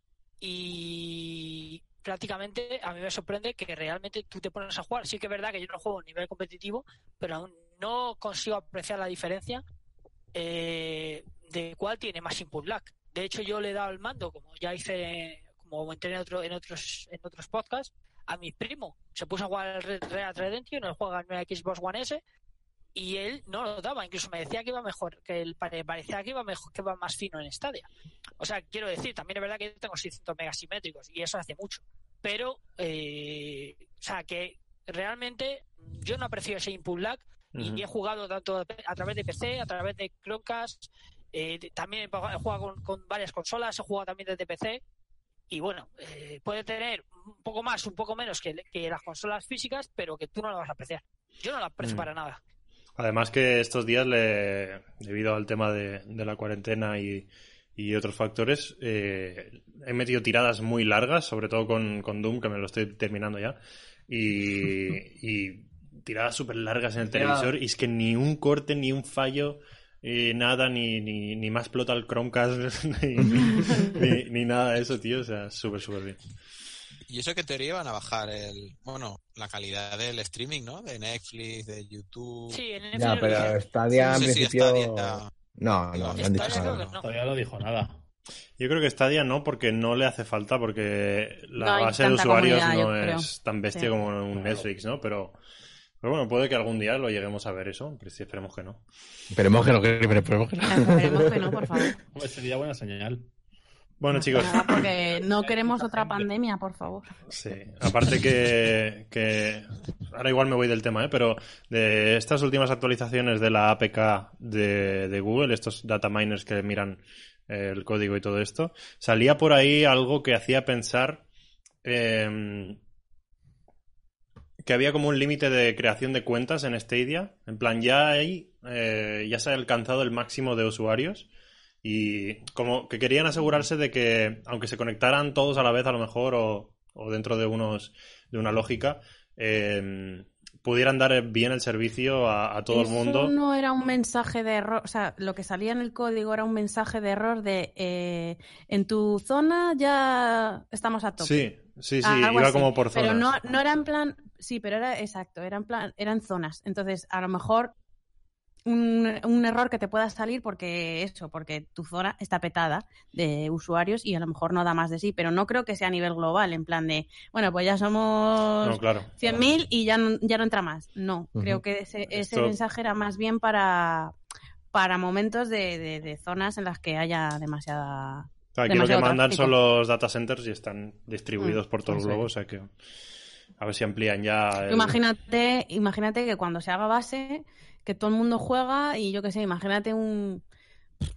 F: y prácticamente a mí me sorprende que realmente tú te pones a jugar. Sí que es verdad que yo no juego a nivel competitivo, pero aún no consigo apreciar la diferencia eh, de cuál tiene más input lag. De hecho, yo le he dado el mando, como ya hice, como comenté en, otro, en, otros, en otros podcasts, a mi primo. Se puso a jugar al Red Dead Redemption, él juega en Xbox One S y él no lo daba, incluso me decía que iba mejor, que él pare- parecía que iba mejor, que iba más fino en Stadia. O sea, quiero decir, también es verdad que yo tengo 600 megas simétricos y eso hace mucho. Pero, eh, o sea, que realmente yo no aprecio ese input lag y
A: Ujú.
F: he jugado tanto a través de PC, a través de Chromecast, eh, también he jugado con, con varias consolas, he jugado también desde PC y bueno, eh, puede tener un poco más, un poco menos que, que las consolas físicas, pero que tú no lo vas a apreciar. Yo no lo aprecio para nada.
A: Además que estos días, le, debido al tema de, de la cuarentena y, y otros factores, eh, he metido tiradas muy largas, sobre todo con, con Doom, que me lo estoy terminando ya, y, [LAUGHS] y tiradas súper largas en el televisor, y es que ni un corte, ni un fallo, eh, nada, ni, ni, ni más explota el Chromecast, [LAUGHS] ni, ni, ni nada de eso, tío, o sea, súper, súper bien.
D: Y eso que en teoría van a bajar el, bueno, la calidad del streaming, ¿no? De Netflix, de YouTube.
F: Sí, en
E: Ya,
F: Netflix-
E: pero Stadia
D: No
E: en
D: sé si
E: principio.
D: Stadia-
E: No, no, no han dicho nada.
F: no.
G: Todavía no dijo nada.
A: Yo creo que Stadia no, porque no le hace falta, porque la
B: No
A: base de usuarios no es tan bestia
B: Sí.
A: como un Netflix, ¿no? Pero, pero bueno, puede que algún día lo lleguemos a ver eso, pero sí, esperemos que no.
E: Esperemos que no, que- pero esperemos que no.
B: Esperemos que no, por favor.
G: Sería buena señal.
A: Bueno, chicos,
B: Nada, porque no queremos otra pandemia, por favor.
A: sí, aparte que, que ahora igual me voy del tema, ¿eh? Pero de estas últimas actualizaciones de la APK de, de Google, estos data miners que miran eh, el código y todo esto, salía por ahí algo que hacía pensar em, que había como un límite de creación de cuentas en Stadia. En plan, ya hay, eh, ya se ha alcanzado el máximo de usuarios y como que querían asegurarse de que, aunque se conectaran todos a la vez a lo mejor o, o dentro de unos de una lógica, eh, pudieran dar bien el servicio a, a todo el mundo.
B: no era un mensaje de error, o sea, lo que salía en el código era un mensaje de error de eh, en tu zona ya estamos a tope.
A: Sí, sí, sí,
B: Algo
A: iba
B: así.
A: como por zonas.
B: Pero no, no era en plan, sí, pero era exacto, era en plan, eran zonas. Entonces, a lo mejor un, un error que te pueda salir porque eso, porque tu zona está petada de usuarios y a lo mejor no da más de sí, pero no creo que sea a nivel global, en plan de, bueno, pues ya somos
A: No, claro.
B: 100.000 y ya no, ya no entra más. No, creo que ese, ese
A: Esto-
B: mensaje era más bien para, para momentos de, de- de zonas en las que haya demasiada...
A: Aquí lo que mandan
B: tráfico.
A: son los data centers y están distribuidos
B: Mm,
A: por todo el
B: eso
A: globo, o sea que a ver si amplían ya. el-
B: Imagínate, imagínate que cuando se haga base, que todo el mundo juega y yo qué sé, imagínate un,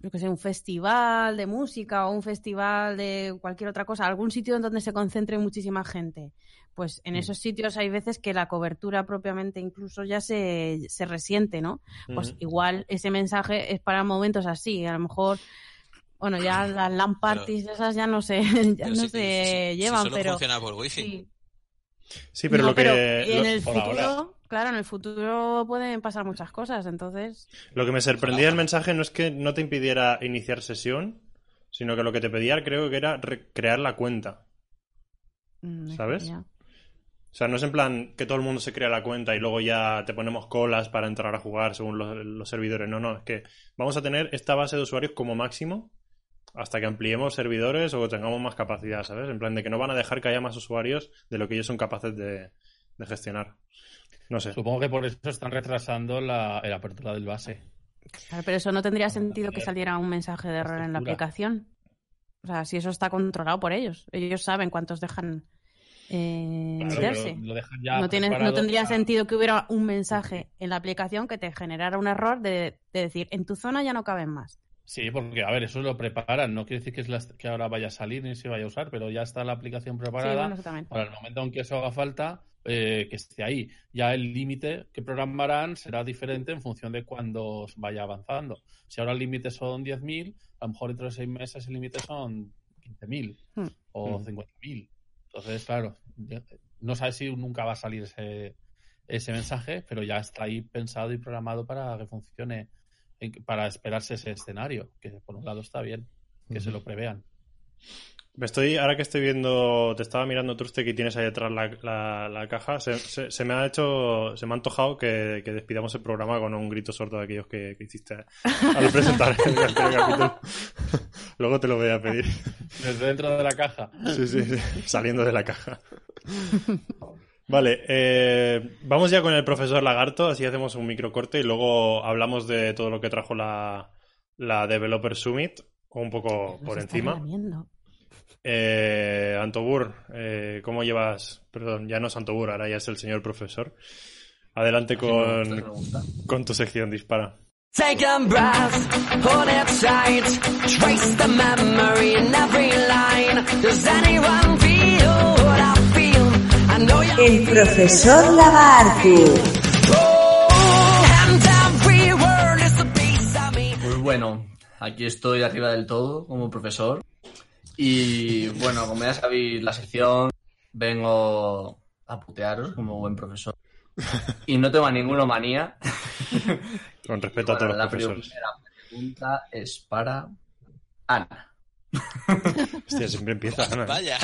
B: yo qué sé, un festival de música o un festival de cualquier otra cosa, algún sitio en donde se concentre muchísima gente. Pues en
A: Mm.
B: esos sitios hay veces que la cobertura propiamente incluso ya se, se resiente, ¿no? Pues
A: Ujú.
B: igual ese mensaje es para momentos así, a lo mejor, bueno, ya [CLEARS THROAT] las LAN parties esas ya no se, [LAUGHS] ya
D: Pero
B: no se
D: si- si
B: llevan,
D: solo
B: pero
D: funciona por wifi.
B: sí.
A: Sí, pero
B: No,
A: lo que.
B: en el futuro, claro, en el futuro pueden pasar muchas cosas, entonces.
A: Lo que me sorprendía del mensaje no es que no te impidiera iniciar sesión, sino que lo que te pedía creo que era re- crear la cuenta.
B: mm,
A: ¿Sabes? O sea, no es en plan que todo el mundo se crea la cuenta y luego ya te ponemos colas para entrar a jugar según los, los servidores. No, no, es que vamos a tener esta base de usuarios como máximo hasta que ampliemos servidores o tengamos más capacidad, ¿sabes? En plan de que no van a dejar que haya más usuarios de lo que ellos son capaces de, de gestionar. No sé.
G: Supongo que por eso están retrasando la, la apertura del base.
B: Claro, pero eso no tendría sentido que saliera un mensaje de error en la aplicación. O sea, si eso está controlado por ellos. Ellos saben cuántos dejan eh,
G: Claro,
B: meterse.
G: pero lo dejan ya
B: No, tendría
G: para-
B: sentido que hubiera un mensaje en la aplicación que te generara un error de, de decir, en tu zona ya no caben más.
G: Sí, porque, a ver, eso lo preparan. No quiere decir que, es la- que ahora vaya a salir ni se vaya a usar, pero ya está la aplicación
B: Sí,
G: preparada
B: bueno, eso también.
G: para el momento en que eso haga falta, eh, que esté ahí. Ya el límite que programarán será diferente en función de cuando vaya avanzando. Si ahora el límite son 10.000, a lo mejor dentro de seis meses el límite son 15.000
B: Hmm.
G: o
A: Hmm.
G: 50.000. Entonces, claro, no sabes si nunca va a salir ese, ese mensaje, pero ya está ahí pensado y programado para que funcione, para esperarse ese escenario, que por un lado está bien, que se lo prevean.
A: Me estoy, ahora que estoy viendo, te estaba mirando Truste que tienes ahí detrás la, la- la caja, se, se- se me ha hecho, se me ha antojado que, que despidamos el programa con un grito sordo de aquellos que, que hiciste al [LAUGHS] presentar el anterior capítulo. [LAUGHS] Luego te lo voy a pedir.
G: Desde dentro de la caja.
A: Sí, sí, sí, saliendo de la caja. [LAUGHS] Vale, eh, vamos ya con el profesor Lagarto, así hacemos un microcorte y luego hablamos de todo lo que trajo la, la Developer Summit, un poco
B: Nos
A: por encima. Eh, Antobur, eh, ¿cómo llevas? Perdón, ya no es Antobur, ahora ya es el señor profesor. Adelante con, con tu sección, dispara.
H: Take a breath, hold it tight. Trace the memory in every line. Does anyone feel what I feel? Piece of me.
C: Pues bueno, aquí estoy arriba del todo como profesor. Y bueno, como ya sabéis la sección, vengo a putearos como buen profesor. Y no tengo a ninguna manía.
A: Con respeto a [LAUGHS] todos los
C: la
A: profesores.
C: primera pregunta es para Ana.
A: Hostia, siempre empieza, Ana.
D: Vaya.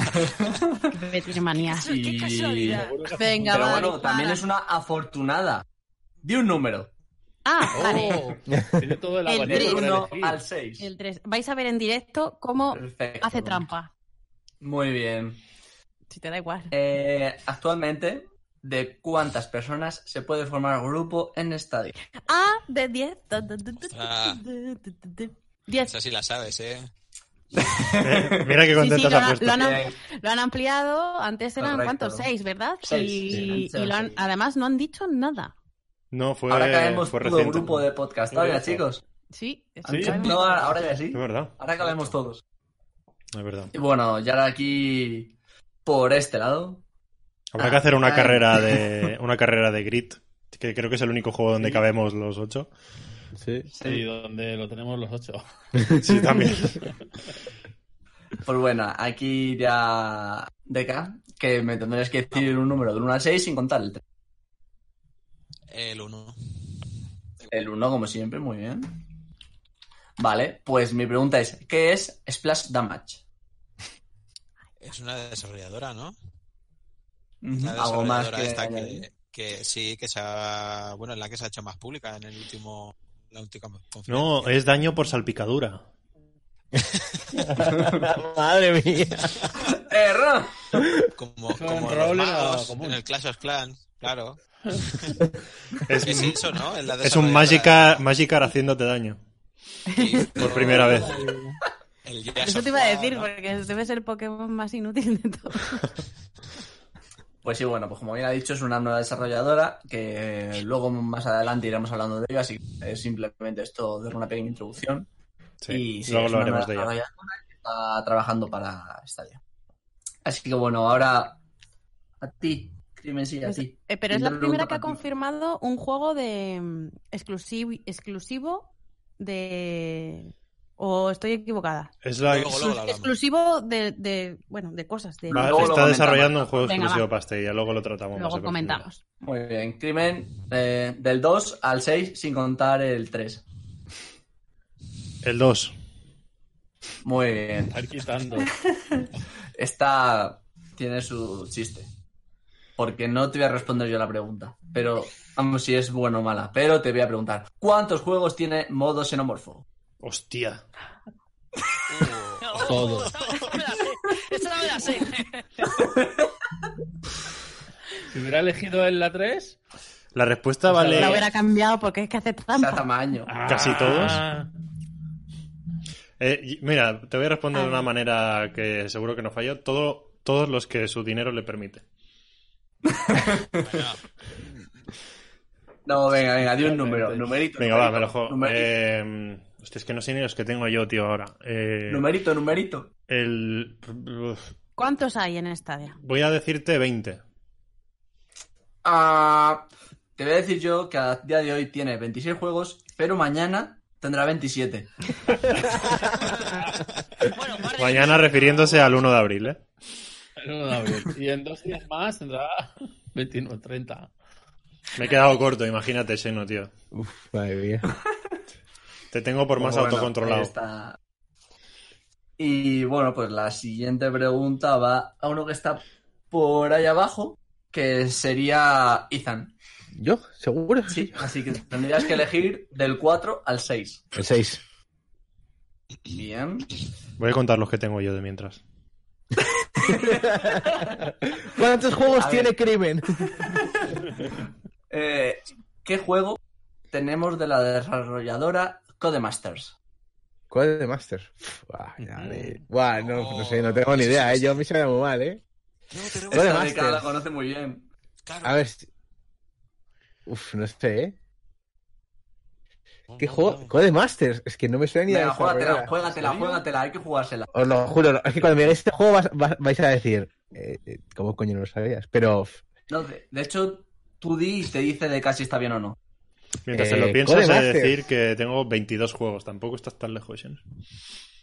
B: Tiene manías.
C: Y...
F: Qué.
B: Venga,
C: Pero bueno,
B: dispara.
C: también es una afortunada. Di un número.
B: Ah, vale.
G: Oh, tiene todo el
B: El
G: abanico
B: tres.
C: Del
G: para
C: 1
G: elegir.
C: al 6.
B: El 3. Vais a ver en directo cómo
C: Perfecto.
B: hace trampa.
C: Muy bien.
B: Si te da igual.
C: Eh, actualmente, ¿de cuántas personas se puede formar grupo en estadio?
B: Ah, de 10.
D: Ah.
B: 10.
D: Esa sí la sabes, ¿eh?
A: Mira qué
B: Sí, sí,
A: contenta
B: lo, han, lo han-
C: Bien.
B: lo han ampliado. Antes eran,
C: Correcto.
B: ¿cuántos? Seis, ¿verdad?
C: Seis,
B: y
C: sí,
B: lo han-
C: seis.
B: además no han dicho nada.
A: No, fue,
C: Ahora caemos
A: fue
C: todo grupo de podcast. ¿Todavía, chicos?
B: Sí,
G: Sí.
C: No, ahora ya sí.
A: Es verdad,
C: Ahora cabemos todos.
A: es verdad.
C: Y bueno, ya ahora aquí, por este lado,
A: Habrá
C: Ah,
A: que hacer una
C: ay.
A: carrera de [LAUGHS] una carrera de Grit, que creo que es el único juego donde
G: Sí.
A: cabemos los ocho.
E: Sí.
G: Sí, donde lo tenemos los ocho. [LAUGHS]
A: Sí, también. [LAUGHS]
C: pues bueno, aquí ya Deca, que me tendréis que decir un número del 1 al 6 sin contar el 3.
D: El 1.
C: El 1, como siempre, muy bien. Vale, pues mi pregunta es, ¿qué es Splash Damage?
D: Es una desarrolladora, ¿no? Una
C: Algo más que
D: esta que sí, que se ha... Bueno, es la que se ha hecho más pública en el último... La última conferencia.
A: No, es daño por salpicadura. [LAUGHS]
E: Madre mía.
C: ¡Error!
D: Como, como
G: en
D: los magos en el Clash of Clans, claro.
A: Es,
D: Es eso, ¿no? Es, la
A: es un Magikarp, Magikarp haciéndote daño.
D: y-
A: Por primera vez.
D: El
B: Eso te iba a decir,
D: ¿no?
B: porque debe ser el Pokémon más inútil de todos. [LAUGHS]
C: Pues sí, bueno, pues como bien ha dicho, es una nueva desarrolladora que luego más adelante iremos hablando de ella, así que es simplemente esto, dar una pequeña introducción.
A: Sí,
C: y sí,
A: luego
C: es
A: lo
C: una
A: haremos
C: nueva
A: de ella.
C: que está trabajando para Stadia. Así que bueno, ahora a ti, Crimen, sí, a
B: Es-
C: ti.
B: eh, pero es la primera que ha confirmado un juego de mm, exclusivo, exclusivo de... ¿O estoy equivocada?
A: Es la,
D: Luego, luego lo hablamos.
B: Exclusivo de, de, bueno, de cosas. De...
C: Luego
A: está
C: comentamos.
A: desarrollando un juego
B: Venga,
A: exclusivo para este, ya luego lo tratamos.
B: Luego
A: más
B: comentamos.
C: Muy bien, Crimen, eh, del 2 al 6 sin contar el 3.
A: El 2.
C: Muy bien.
G: Estar quitando. [LAUGHS]
C: Esta tiene su chiste. Porque no te voy a responder yo la pregunta. Pero, vamos, si es buena o mala. Pero te voy a preguntar. ¿Cuántos juegos tiene modo xenomorfo?
A: Hostia.
D: Uh, [LAUGHS]
G: Todo.
F: Esta la [LAUGHS] no me la sé.
G: Si hubiera elegido en la 3,
A: La respuesta
B: La
A: vale
B: hubiera cambiado porque es que hace
C: tamaño.
A: casi todos.
G: Ah,
A: Eh, mira, te voy a responder de una manera que seguro que no fallo. Todo, todos los que su dinero le permite. [LAUGHS]
C: No, venga, venga, di un número. Numerito.
A: Venga, va, me lo juego.
C: Numerito,
A: Eh, hostia, es que no sé ni los que tengo yo, tío, ahora. Eh,
C: numerito, numerito.
A: el...
B: ¿Cuántos hay en Stadia?
A: voy a decirte 20.
C: Ah, te voy a decir yo que a día de hoy tiene 26 juegos, pero mañana tendrá 27.
F: Bueno, [LAUGHS]
A: Mañana refiriéndose al 1 de abril, ¿eh?
G: el 1 de abril. Y en dos días más tendrá 29, 30.
A: Me he quedado corto, imagínate, Seno, tío.
E: Uf, madre mía.
A: Te tengo por más
C: Bueno,
A: autocontrolado.
C: está- Y bueno, pues la siguiente pregunta va a uno que está por ahí abajo, que sería Ethan.
E: ¿Yo? ¿Seguro?
C: Sí, así que tendrías que elegir del 4 al 6.
E: El 6.
C: Bien.
A: Voy a contar los que tengo yo de mientras. [LAUGHS]
E: ¿Cuántos juegos
C: A
E: tiene
C: ver.
E: Crimen? [LAUGHS]
C: Eh, ¿Qué juego tenemos de la desarrolladora Codemasters?
E: ¿Cuál de Master? Buah, me- Buah, no, no sé, no tengo ni idea, ¿eh? Yo a mí se me da muy mal, ¿eh?
D: no, pero
C: Esta
E: Codemasters.
C: década la conoce muy bien.
D: claro.
E: A ver. si- Uf, no sé, ¿eh? ¿Qué juego? Codemasters. Es que no me suena ni a
C: Venga, juégatela,
E: desarrolladora.
C: juégatela, juégatela, hay que jugársela.
E: Os lo juro, es que cuando me este juego vas- vas- vais a decir, eh, eh, ¿cómo coño no lo sabías? Pero,
C: No, de, de hecho, tú di y te dice de casi está bien o no.
A: Mientras
E: Eh,
A: te lo piensas, he de decir que tengo 22 juegos. Tampoco estás tan lejos, Shen.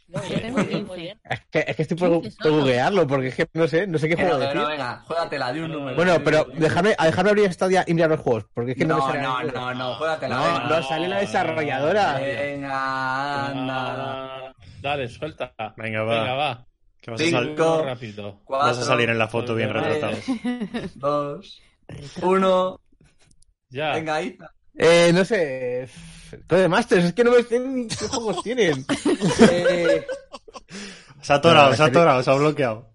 F: Muy bien, muy bien, muy bien.
E: es que, es que estoy por, por googlearlo, porque es que no sé, no sé qué
C: no,
E: juego decir.
C: no, venga, juégatela, di un número.
E: Bueno, pero a dejarme abrir esta día y mirar los juegos, porque es que no,
C: no,
E: me sale
C: no, no, no, juégatela.
E: No,
C: venga.
E: no sale la desarrolladora.
C: Venga, anda.
G: Ah, dale, suelta.
A: Venga, va.
G: Venga, va.
A: Que vas, a
C: Cinco.
A: sal-
G: Uno rápido.
C: Cuatro,
A: vas a salir en la foto bien retratado.
C: dos, uno.
G: Ya.
C: Venga, ahí.
E: Eh, no sé. Codemasters, es que no me sé ni qué juegos [LAUGHS] tienen. Eh,
A: Se ha atorado,
E: No,
A: se ha atorado, se ha bloqueado.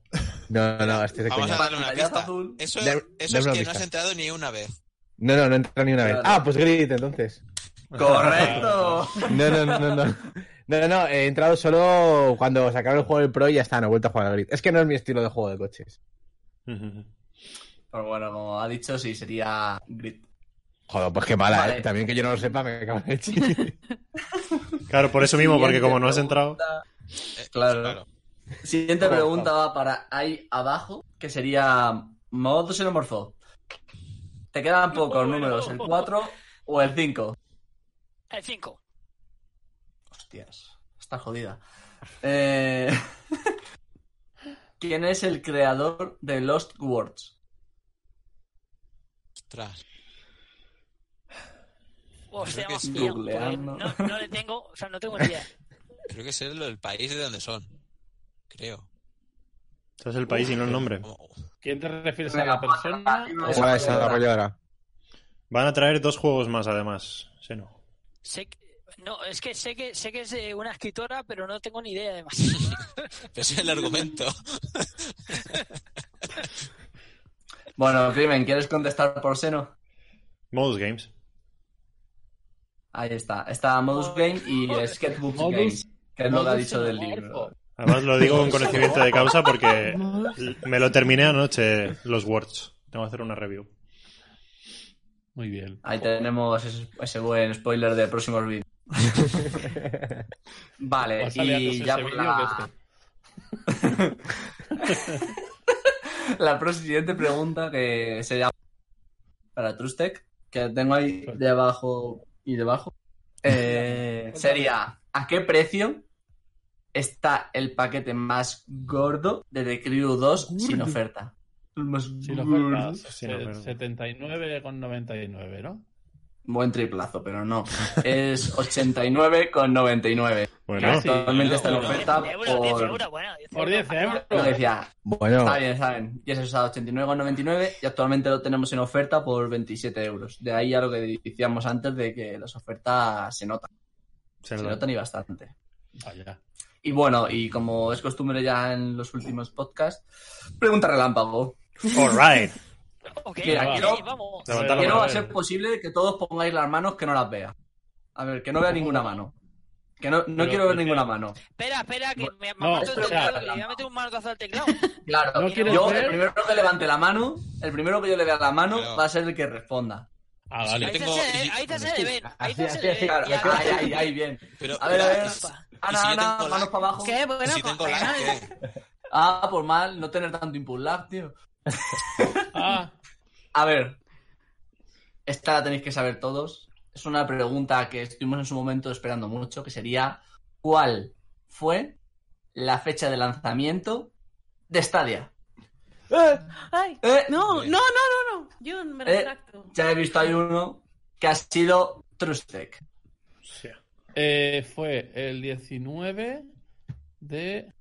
E: no, no, este es de
D: Vamos
E: coña.
D: a darle una pista.
C: azul.
D: Eso, eso es que no has entrado ni una vez.
E: No, no, no entra ni una vez. Ah, pues Grid, entonces.
C: Correcto.
E: No, no, no, no. No, no, no, he entrado solo cuando sacaron el juego del Pro y ya está, no he vuelto a jugar al Grid. Es que no es mi estilo de juego de coches.
C: Pero bueno, como ha dicho, sí, sería Grit.
E: Joder, pues qué mala,
C: Vale.
E: ¿eh? También que yo no lo sepa, me cago en el chile. [LAUGHS]
A: Claro, por eso mismo, porque como no has entrado.
C: pregunta.
D: Eh,
C: Claro. Siguiente pregunta va para ahí abajo, que sería modo xenomorfo. Te quedan pocos números, el 4 o el 5.
F: El 5.
C: Hostias, está jodida. Eh, [LAUGHS] ¿Quién es el creador de Lost Words?
D: Ostras. Es
F: pues no, no le tengo, o sea, no tengo ni idea.
D: Creo que es el del país de donde son. Creo.
A: Es el país y no el nombre.
G: ¿Quién te refieres a la persona? o-
E: ¿Cuál es la desarrolladora?
A: Van a traer dos juegos más, además. Seno.
F: Sé que- no, es que sé que sé que es una escritora, pero no tengo ni idea además. [LAUGHS]
D: Ese es el argumento.
C: Bueno, Crimen, ¿quieres contestar por seno?
A: Modus Games.
C: Ahí está. Está Modus Game y Sketchbook Games, que es lo que ha dicho del libro.
A: Además lo digo con conocimiento de causa porque me lo terminé anoche, los Words. Tengo que hacer una review.
G: Muy bien.
C: Ahí tenemos ese, ese buen spoiler de próximos vídeos. [LAUGHS] Vale, y ya por la... [LAUGHS] la pro- siguiente pregunta que sería para Trustec, que tengo ahí debajo y debajo, eh, [LAUGHS] sería ¿a qué precio está el paquete más gordo de The Crew 2 sin oferta? El más
G: Sin ofertas. 79,99, ¿no?
C: Buen triplazo, pero no. Es [LAUGHS] 89,99.
A: Bueno.
C: Actualmente está en
G: Bueno,
C: oferta
F: 10 euros, 10
C: por...
F: euros, bueno, 10
G: Por 10 euros.
C: Lo decía,
E: Bueno,
C: Está bien, está bien. Y ese está a 89,99 y actualmente lo tenemos en oferta por 27 euros. De ahí a lo que decíamos antes de que las ofertas se notan.
A: se
C: Se
A: nota.
C: notan y bastante.
G: Vaya.
C: Y bueno, y como es costumbre ya en los últimos podcasts, pregunta relámpago.
A: All right.
F: Ok,
C: Mira,
F: ok,
C: quiero-
F: vamos.
C: Quiero a
A: eh.
C: ser posible que todos pongáis las manos que no las vea. A ver, que no vea ninguna mano. Que no, no
G: Pero,
C: quiero ver ninguna mano.
F: Espera, espera, que me,
G: No,
F: aparto el teclado le voy a meter un manotazo al teclado. [LAUGHS]
C: Claro,
G: ¿No
C: yo,
G: ver?
C: el primero que levante la mano, el primero que yo le vea la mano
D: Pero-
C: va a ser el que responda.
G: Ah,
D: Yo
F: Ahí
G: vale.
D: tengo-
F: está, se- ahí está, se le ven. Ahí está, se le ven.
C: Claro, ahí, ahí, ahí, bien.
D: Pero,
C: A ver, a ver.
D: ¿y si-
C: Ana,
D: si
C: Ana, manos
D: lag?
C: para abajo.
B: ¿Qué? Bueno,
D: si tengo
B: pues,
D: lag.
C: Ah, por mal, no tener tanto input lag, tío.
G: Ah,
C: A ver, esta la tenéis que saber todos. Es una pregunta que estuvimos en su momento esperando mucho, que sería ¿cuál fue la fecha de lanzamiento de Stadia? ¡Eh!
B: Ay,
C: ¡Eh!
B: no, no, no, no, no. Yo me
C: Eh.
B: retracto.
C: Ya he visto ahí uno que ha sido Trustec.
G: Eh, fue el 19 de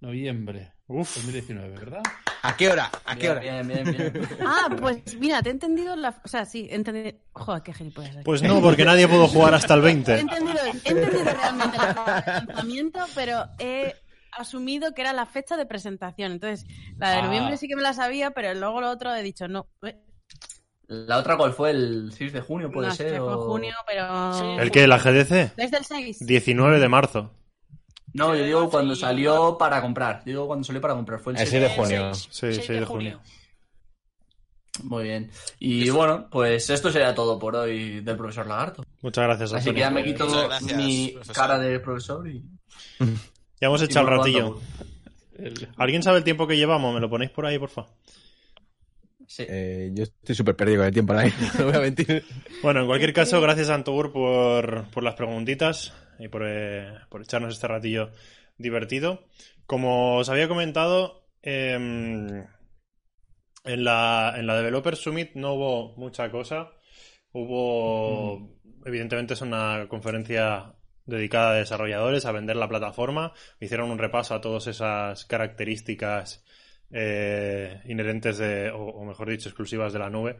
G: noviembre.
A: Uf.
G: 2019, ¿verdad?
E: ¿A qué hora? ¿A qué
C: Bien,
E: hora?
C: Bien, bien, bien. [LAUGHS]
B: Ah, pues mira, te he entendido la. O sea, sí, he entendido. Joder, qué gilipollas.
A: Pues no, porque nadie pudo jugar hasta el
B: He
A: 20.
B: entendido, he entendido realmente de lanzamiento, pero he asumido que era la fecha de presentación. Entonces, la de
G: Ah.
B: noviembre sí que me la sabía, pero luego lo otro he dicho no. Eh,
C: La otra, ¿cuál fue? ¿El 6 de junio puede
B: no,
C: ser?
B: fue en
C: o-
B: junio, pero.
A: ¿El qué? ¿La GDC?
B: Desde el 6.
A: 19 de marzo.
C: No, yo digo cuando salió para comprar. Yo digo cuando salió para comprar. Fue el
E: El
C: 6
E: 6 de junio.
A: Sí,
F: 6
A: 6 de junio.
C: Muy bien. Y bueno, pues esto sería todo por hoy del profesor Lagarto.
A: Muchas gracias,
C: Así que ya
A: Antonio.
C: me quito
D: gracias,
C: mi
D: profesor.
C: cara de profesor y... [LAUGHS]
A: Ya hemos echado el ratillo.
G: El-
A: ¿Alguien sabe el tiempo que llevamos? ¿Me lo ponéis por ahí, por favor?
C: Sí.
E: Eh, yo estoy súper perdido con el tiempo ahora mismo, [LAUGHS] no voy a mentir.
A: Bueno, en cualquier caso, gracias a Antogur por, por las preguntitas y por, eh, por echarnos este ratillo divertido. Como os había comentado, em, en, la, en la Developer Summit no hubo mucha cosa. Hubo, evidentemente es una conferencia dedicada a desarrolladores, a vender la plataforma. Hicieron un repaso a todas esas características eh, inherentes de, o, o mejor dicho, exclusivas de la nube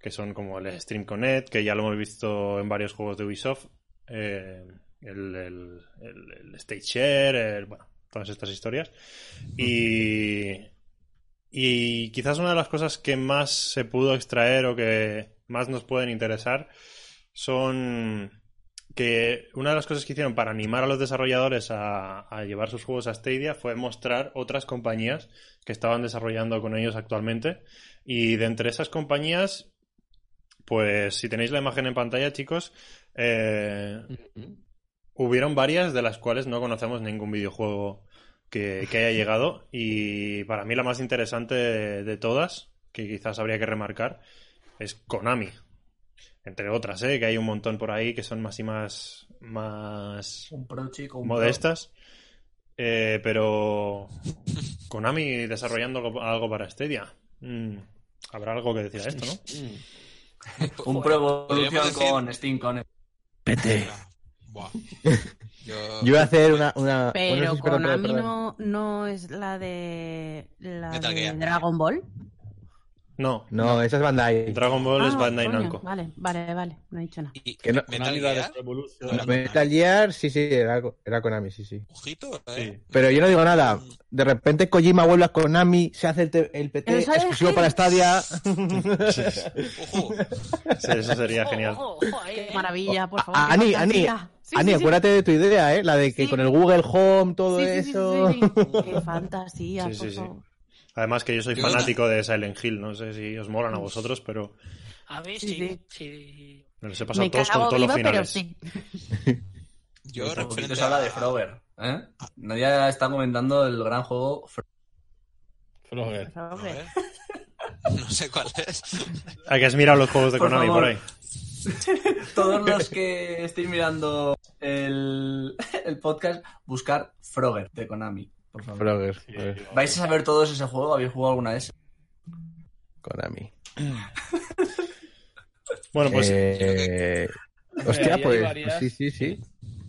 A: que son como el Stream Connect, que ya lo hemos visto en varios juegos de Ubisoft, eh, el, el, el- Stage Share, bueno, todas estas historias. Y, y quizás una de las cosas que más se pudo extraer o que más nos pueden interesar son que una de las cosas que hicieron para animar a los desarrolladores a, a llevar sus juegos a Stadia fue mostrar otras compañías que estaban desarrollando con ellos actualmente. Y de entre esas compañías, pues si tenéis la imagen en pantalla, chicos, eh, hubieron varias de las cuales no conocemos ningún videojuego que, que haya llegado. Y para mí la más interesante de, de todas, que quizás habría que remarcar, es Konami. Entre otras, ¿eh? que hay un montón por ahí que son más y más, más
C: Un pro chico, un pro.
A: modestas. Eh, pero Konami desarrollando algo, algo para Stadia. Mm, habrá algo que decir a esto, ¿no?
C: Un pro evolución con Steam Connect.
E: Pete.
D: Buah. [LAUGHS] Yo...
E: Yo iba a hacer una... una
B: Pero
E: bueno, sí,
B: Konami
E: perdón.
B: no, no es la de. La
D: Metal
B: de
D: Gear.
B: Dragon Ball.
A: No,
E: No, esa es Bandai.
A: Dragon Ball es
B: Ah,
A: Bandai
B: coño,
A: Namco.
B: Vale, vale, vale. No he dicho nada.
D: ¿Y
E: Que no-
D: Metal Gear? No, no,
E: Metal Gear, sí, sí, era, era Konami, sí, sí.
D: Ojito, ¿eh?
E: Pero yo no digo nada. De repente Kojima vuelve a Konami, se hace el, el PT
B: Pero ¿sabes
E: exclusivo para Stadia.
A: Sí, [LAUGHS] eso sería genial.
F: ojo, ojo, ahí,
B: Qué
F: eh.
B: maravilla, por favor.
E: Ani, Ani.
B: Sí,
E: Ani,
B: sí, sí.
E: acuérdate de tu idea, ¿eh? La de que
B: Sí.
E: con el Google Home, todo
B: Sí, sí, sí,
E: eso.
B: sí, sí. [LAUGHS] Qué fantasía,
A: Sí,
B: por
A: sí, sí.
B: favor.
A: Además que yo soy fanático de Silent Hill, no sé si os molan a vosotros, pero
F: A mí
B: Sí,
F: sí,
B: sí.
F: sí.
A: me los he pasado
B: Me
A: todos con todos los
B: pero
A: finales.
B: sí.
D: Yo referente
C: se habla de Frogger. ¿eh? Nadie está comentando el gran juego Fro-
G: Frogger.
B: Por favor.
D: A ver. No sé cuál es.
A: Hay que has mirado los juegos de
C: Por
A: Konami
C: favor.
A: por ahí. [LAUGHS]
C: Todos los que estéis mirando el, el podcast, buscar Frogger de Konami. Por favor.
E: Frogger,
G: yo-
C: ¿Vais a saber todos ese juego? ¿Habéis jugado alguna vez?
E: Konami. [LAUGHS]
A: Bueno, pues
E: Eh, Hostia, pues,
G: varias-
E: pues sí, sí, sí.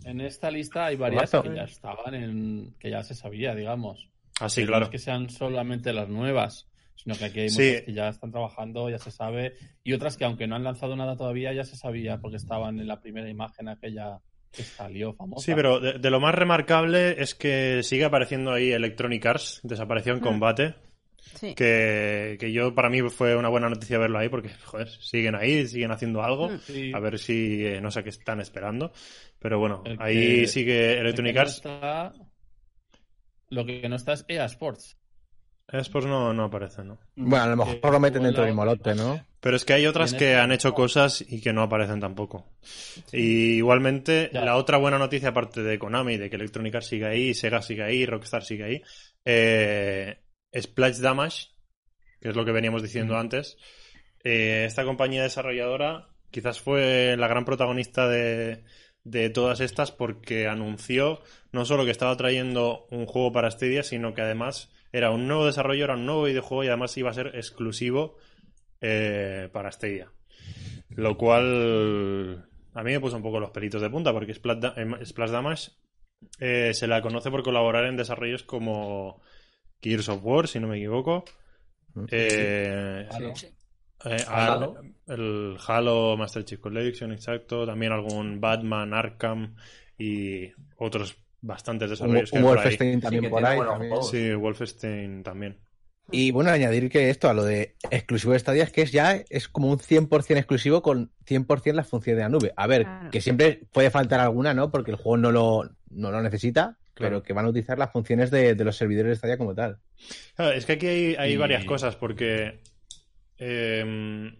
G: En esta lista hay varias que ya estaban en. que ya se sabía, digamos.
A: así,
G: No
A: claro.
G: es que sean solamente las nuevas, sino que aquí hay
A: Sí.
G: muchas que ya están trabajando, ya se sabe. Y otras que, aunque no han lanzado nada todavía, ya se sabía porque estaban en la primera imagen aquella que salió famosa.
A: Sí, pero de, de lo más remarcable es que sigue apareciendo ahí Electronic Arts, desapareció en
B: Mm.
A: combate.
B: Sí.
A: que, que yo para mí fue una buena noticia verlo ahí porque, joder, siguen ahí, siguen haciendo algo,
B: Mm.
G: Sí.
A: a ver si, eh, no sé qué están esperando, pero bueno,
G: El
A: ahí
G: que-
A: sigue
G: El
A: Electronic
G: no
A: Arts,
G: está- Lo que no está es EA Sports.
A: Esports no, no aparece, ¿no?
E: Bueno, a lo mejor
G: Que
E: lo meten dentro del mismo lote, ¿no?
A: Pero es que hay otras que han hecho cosas y que no aparecen tampoco. Y igualmente,
G: Ya.
A: la otra buena noticia, aparte de Konami, de que Electronic Arts sigue ahí, Sega sigue ahí, Rockstar sigue ahí, eh, Splash Damage, que es lo que veníamos diciendo antes. Eh, esta compañía desarrolladora quizás fue la gran protagonista de, de todas estas porque anunció no solo que estaba trayendo un juego para Stadia, sino que además era un nuevo desarrollo, era un nuevo videojuego y además iba a ser exclusivo eh, para Stadia. Lo cual a mí me puso un poco los pelitos de punta porque Splash, Da- Splash Damage eh, se la conoce por colaborar en desarrollos como Gears of War, si no me equivoco. Eh,
G: Halo.
F: Sí.
A: eh,
C: Halo.
A: Halo, el Halo Master Chief Collection, exacto. También algún Batman, Arkham y otros bastantes
E: Un,
A: desarrollos que
E: un
A: hay por ahí.
E: Wolfenstein también por ahí. también.
A: Sí, Wolfenstein también.
E: Y bueno, añadir que esto a lo de exclusivo de Stadia es que es ya es como un 100% exclusivo con 100% las funciones de la nube. A ver,
B: Claro.
E: que siempre puede faltar alguna, ¿no? Porque el juego no lo, no lo necesita,
A: Claro.
E: pero que van a utilizar las funciones de, de los servidores de Stadia como tal.
A: Claro, es que aquí hay, hay
G: Y-
A: varias cosas, porque eh,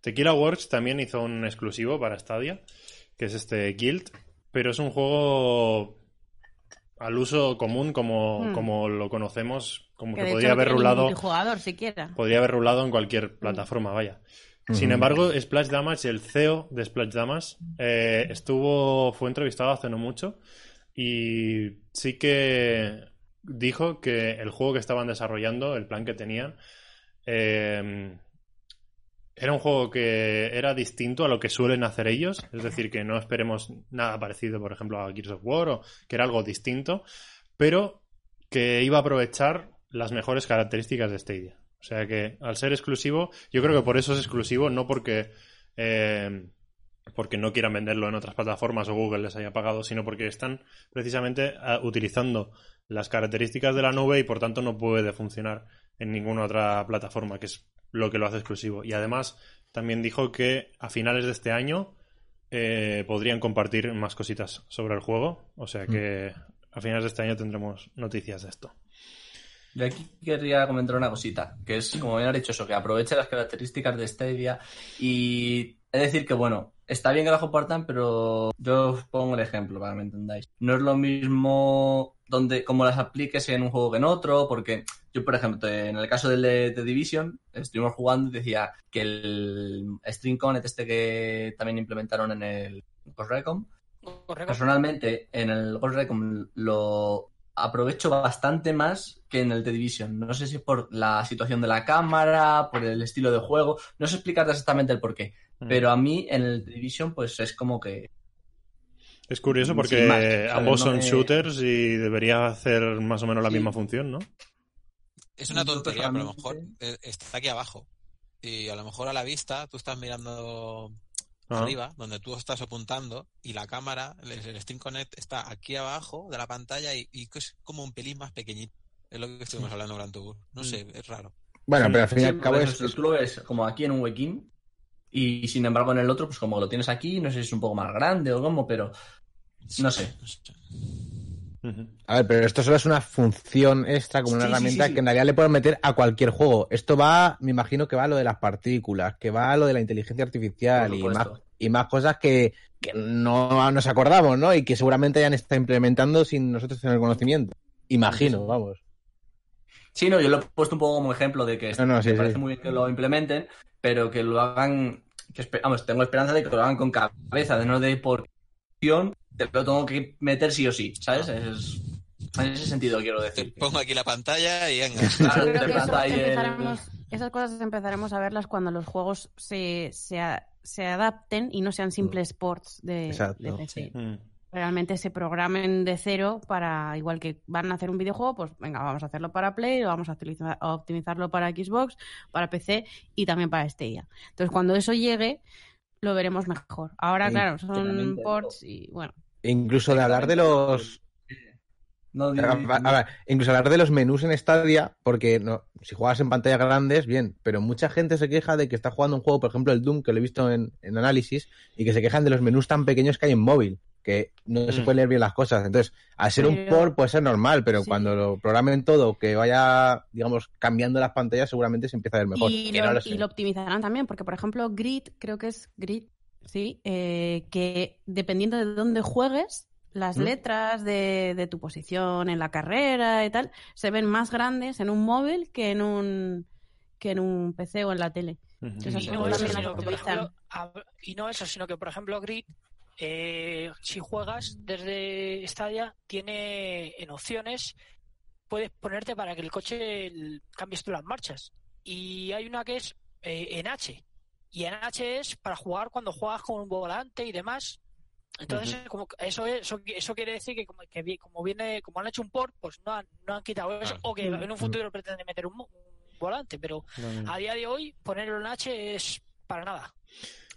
A: Tequila Works también hizo un exclusivo para Stadia, que es este Guild, pero es un juego al uso común como,
B: Hmm.
A: como lo conocemos, como
B: Que
A: que,
B: de hecho
A: podría haber rulado,
B: siquiera.
A: podría haber rulado en cualquier plataforma, vaya. Sin
E: Ujú.
A: embargo, Splash Damage, el CEO de Splash Damage, eh, estuvo, fue entrevistado hace no mucho y sí que dijo que el juego que estaban desarrollando, el plan que tenían, eh, era un juego que era distinto a lo que suelen hacer ellos, es decir, que no esperemos nada parecido, por ejemplo, a Gears of War, o que era algo distinto, pero que iba a aprovechar las mejores características de Stadia. O sea que al ser exclusivo, yo creo que por eso es exclusivo, no porque eh, porque no quieran venderlo en otras plataformas o Google les haya pagado, sino porque están precisamente ah, utilizando las características de la nube y por tanto no puede funcionar en ninguna otra plataforma, que es lo que lo hace exclusivo. Y además también dijo que a finales de este año eh, podrían compartir más cositas sobre el juego, o sea que a finales de este año tendremos noticias de esto.
C: Yo aquí querría comentar una cosita, que es, como bien has dicho eso, que aproveche las características de Stadia y es decir que, bueno, está bien que las compartan, pero yo os pongo el ejemplo para que me entendáis. No es lo mismo donde como las apliques en un juego que en otro, porque yo, por ejemplo, en el caso del de, The Division, estuvimos jugando y decía que el String Connect este que también implementaron en el Ghost Recon,
F: Correcto.
C: personalmente en el Ghost Recon lo aprovecho bastante más que en el The Division. No sé si es por la situación de la cámara, por el estilo de juego, no sé explicarte exactamente el porqué,
A: Mm.
C: pero a mí en el The Division pues es como que
A: Es curioso
C: Sin
A: porque ambos
C: No
A: son
C: me-
A: shooters y debería hacer más o menos la
C: Sí.
A: misma función, ¿no?
D: Es una tontería, pero a lo mejor eh, está aquí abajo. Y a lo mejor a la vista tú estás mirando
A: Ah.
D: arriba, donde tú estás apuntando, y la cámara, el, el Steam Connect, está aquí abajo de la pantalla y, y es como un pelín más pequeñito. Es lo que estuvimos hablando Tour. No sé, es raro.
E: Bueno, pero al fin y
C: Sí,
E: al cabo es,
C: tú lo ves como aquí en un huequín y sin embargo en el otro pues como lo tienes aquí, no sé si es un poco más grande o cómo, pero no sé.
E: A ver, pero esto solo es una función extra, como una
C: Sí,
E: herramienta
C: sí, sí.
E: que en realidad le pueden meter a cualquier juego. Esto va, me imagino que va a lo de las partículas, que va a lo de la inteligencia artificial y más, y más cosas que, que no nos acordamos, ¿no? Y que seguramente hayan estado implementando sin nosotros tener conocimiento. Imagino, vamos.
C: Sí, no, yo lo he puesto un poco como ejemplo de que
E: No, no, sí,
C: me parece muy bien que lo implementen, pero que lo hagan, que vamos, tengo esperanza de que lo hagan con cabeza, de no de por acción, te lo tengo que meter sí o sí, ¿sabes? Es, en ese sentido quiero
D: Te
C: decir.
D: pongo aquí la pantalla y venga.
C: Claro,
B: creo
C: te
B: que empezaremos- esas cosas empezaremos a verlas cuando los juegos se, se, a- se adapten y no sean simples ports de,
E: Exacto,
B: de PC.
A: Mm.
B: Realmente se programen de cero para, igual que van a hacer un videojuego, pues venga, vamos a hacerlo para Play, o vamos a, utilizar- a optimizarlo para Xbox, para PC y también para Stadia. Entonces, cuando eso llegue, lo veremos mejor. Ahora, claro, son ports y bueno.
E: Incluso de hablar de los
C: No,
E: a ver, incluso hablar de los menús en Stadia, porque no, si juegas en pantallas grandes, bien, pero mucha gente se queja de que está jugando un juego, por ejemplo el Doom, que lo he visto en, en análisis, y que se quejan de los menús tan pequeños que hay en móvil, que no se
A: Mm.
E: pueden leer bien las cosas. Entonces, al ser un port puede ser normal, pero
B: Sí.
E: cuando lo programen todo, que vaya, digamos, cambiando las pantallas, seguramente se empieza a ver mejor.
B: Y
E: que
B: lo,
E: no lo
B: y lo optimizarán también, porque por ejemplo, Grid, creo que es Grid, sí, eh, que dependiendo de dónde juegues, las
E: ¿Mm?
B: letras de, de tu posición en la carrera y tal, se ven más grandes en un móvil que en un que en un PC o en la tele. Entonces,
F: Y
B: Eso
F: no, eso, sino que, por ejemplo, y no eso, sino que, por ejemplo, Grid, eh, si juegas desde Stadia, tiene en opciones, puedes ponerte para que el coche el- cambies tú las marchas. Y hay una que es eh, en H. Y en H es para jugar cuando juegas con un volante y demás. Entonces, como que eso, es- eso, eso quiere decir que como, que como viene, como han hecho un port, pues no han, no han quitado eso.
D: Claro.
F: O que en un futuro pretenden meter un, mo- un volante, pero a día de hoy ponerlo en H es para nada.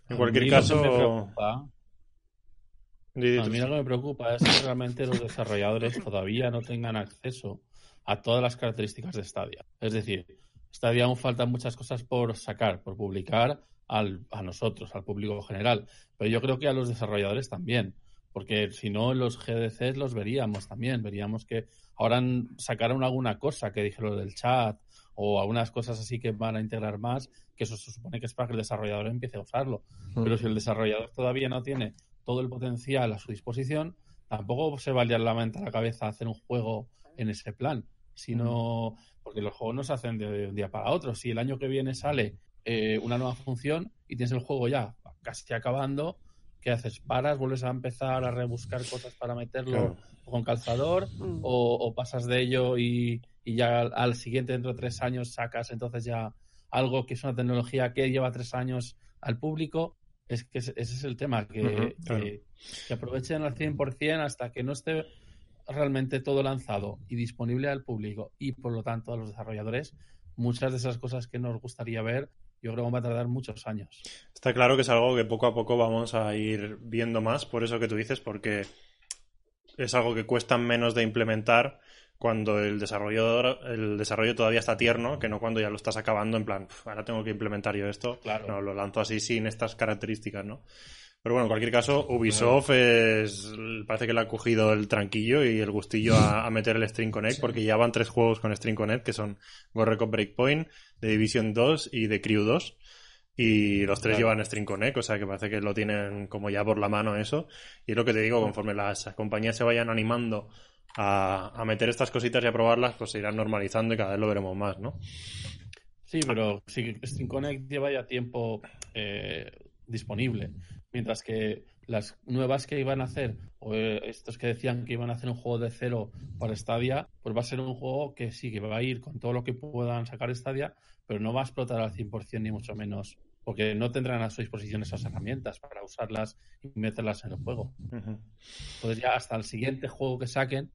A: En cualquier caso,
G: me preocupa-
A: Di, di
G: A mí lo que me preocupa es que realmente los desarrolladores todavía no tengan acceso a todas las características de Stadia. Es decir, Stadia aún faltan muchas cosas por sacar, por publicar al- a nosotros, al público general. Pero yo creo que a los desarrolladores también, porque si no, los GDCs los veríamos también. Veríamos que ahora sacaron alguna cosa que dijeron del chat o algunas cosas así que van a integrar más, que eso se supone que es para que el desarrollador empiece a usarlo.
E: Mm.
G: Pero si el desarrollador todavía no tiene todo el potencial a su disposición, tampoco se va a liar la mente a la cabeza hacer un juego en ese plan, sino porque los juegos no se hacen de un día para otro. Si el año que viene sale eh, una nueva función y tienes el juego ya casi acabando, ¿qué haces? ¿Paras? ¿Vuelves a empezar a rebuscar cosas para meterlo
A: Claro.
G: con calzador?
B: Mm.
G: O, o pasas de ello y, y ya al, al siguiente, dentro de tres años, sacas entonces ya algo que es una tecnología que lleva tres años al público? Es que ese, es el tema, que,
A: claro.
G: que- que aprovechen al 100% hasta que no esté realmente todo lanzado y disponible al público y por lo tanto a los desarrolladores, muchas de esas cosas que nos gustaría ver, yo creo que va a tardar muchos años.
A: Está claro que es algo que poco a poco vamos a ir viendo más, por eso que tú dices, porque es algo que cuesta menos de implementar cuando el desarrollador, el desarrollo todavía está tierno, que no cuando ya lo estás acabando en plan, "Pf, ahora tengo que implementar yo esto.
G: Claro.
A: No, lo lanzo así sin estas características, ¿no? Pero bueno, en cualquier caso, Ubisoft es, parece que le ha cogido el tranquillo y el gustillo a, a meter el String Connect, porque ya van tres juegos con String Connect, que son Gorrecon Breakpoint, The Division 2 y The Crew 2. Y los tres
G: Claro.
A: llevan String Connect, o sea que parece que lo tienen como ya por la mano eso. Y es lo que te digo, conforme las compañías se vayan animando a, a meter estas cositas y a probarlas, pues se irán normalizando y cada vez lo veremos más, ¿no?
G: Sí, pero sí, Steam Connect lleva ya tiempo eh, disponible, mientras que las nuevas que iban a hacer, o eh, estos que decían que iban a hacer un juego de cero para Stadia, pues va a ser un juego que sí, que va a ir con todo lo que puedan sacar Stadia, pero no va a explotar al 100% ni mucho menos, porque no tendrán a su disposición esas herramientas para usarlas y meterlas en el juego.
A: Ujú.
G: Entonces ya hasta el siguiente juego que saquen,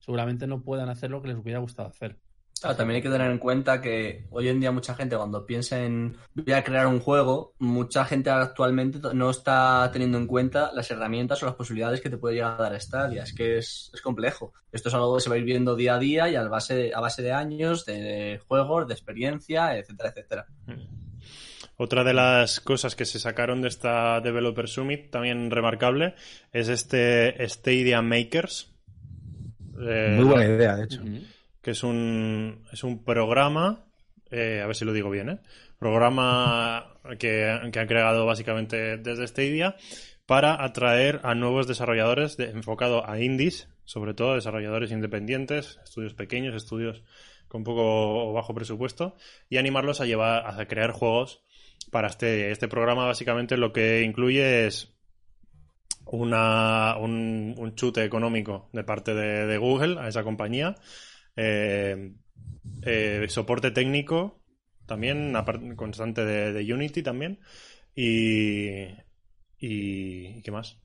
G: seguramente no puedan hacer lo que les hubiera gustado hacer.
C: Claro, también hay que tener en cuenta que hoy en día mucha gente cuando piensa en voy a crear un juego, mucha gente actualmente no está teniendo en cuenta las herramientas o las posibilidades que te puede llegar a dar Stadia. Es que es, es complejo. Esto es algo que se va a ir viendo día a día y a base, a base de años, de juegos, de experiencia, etcétera, etcétera.
A: Otra de las cosas que se sacaron de esta Developer Summit, también remarcable, es este Stadia Makers. Eh,
E: Muy buena idea, de hecho.
A: Que es un, es un programa, eh, a ver si lo digo bien, ¿eh? programa que, que han creado básicamente desde Stadia para atraer a nuevos desarrolladores de- enfocado a indies, sobre todo desarrolladores independientes, estudios pequeños, estudios con poco o bajo presupuesto, y animarlos a llevar a crear juegos para Stadia. Este programa básicamente lo que incluye es una, un, un chute económico de parte de, Google a esa compañía, eh, eh, soporte técnico también, constante de, de Unity también, y, y ¿qué más?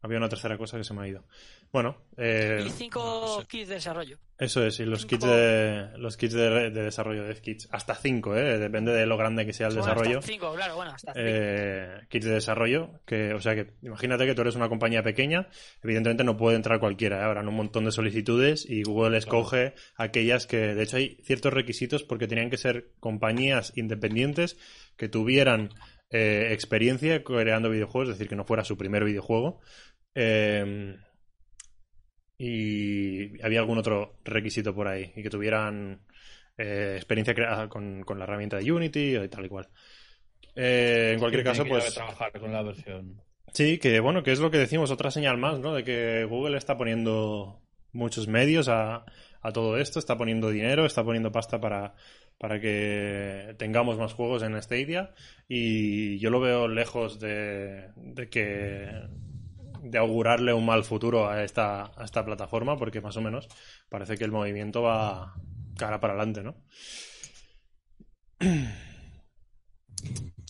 A: Había una tercera cosa que se me ha ido. Bueno, eh,
F: Y cinco kits de desarrollo.
A: eso es, y los
F: cinco-
A: kits de los kits de, de desarrollo de kits, hasta cinco, ¿eh? depende de lo grande que sea el
F: Bueno,
A: desarrollo.
F: hasta cinco, claro, bueno, hasta cinco.
A: eh, kits de desarrollo, que, o sea que imagínate que tú eres una compañía pequeña, evidentemente no puede entrar cualquiera, ¿eh? habrán un montón de solicitudes y Google escoge aquellas que, de hecho hay ciertos requisitos porque tenían que ser compañías independientes que tuvieran eh, experiencia creando videojuegos, es decir, que no fuera su primer videojuego. Eh, y había algún otro requisito por ahí y que tuvieran eh, experiencia crea- con, con la herramienta de Unity y tal y cual. Eh, en cualquier caso,
G: que
A: pues
G: trabajar con la versión.
A: sí, que bueno, que es lo que decimos, otra señal más, ¿no? De que Google está poniendo muchos medios a, a todo esto, está poniendo dinero, está poniendo pasta para, para que tengamos más juegos en Stadia y yo lo veo lejos de, de que de augurarle un mal futuro a esta, a esta plataforma porque más o menos parece que el movimiento va cara para adelante, ¿no?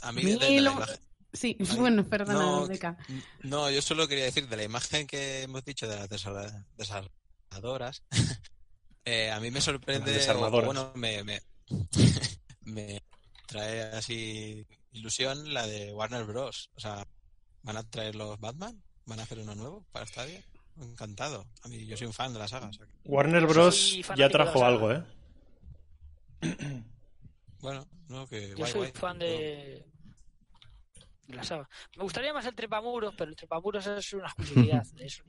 D: A mí, de- de la
B: Milo-
D: imagen-
B: Sí,
D: Ay,
B: bueno, perdona,
D: no,
B: Beca.
D: No, yo solo quería decir de la imagen que hemos dicho de las desarrolladoras. [LAUGHS] eh, a mí me sorprende,
A: desarmadoras.
D: bueno, me, me, [LAUGHS] me trae así ilusión la de Warner Bros. O sea, ¿van a traer los Batman? ¿Van a hacer uno nuevo para Stadia? Encantado. A mí, yo soy un fan de la saga. o sea que-
A: Warner Bros. ya trajo algo, ¿eh?
D: bueno, no, que
F: Yo
D: guay,
F: soy
D: guay.
F: fan de... de la saga. Me gustaría más el trepamuros, pero el trepamuros es una [LAUGHS] exclusividad de eso.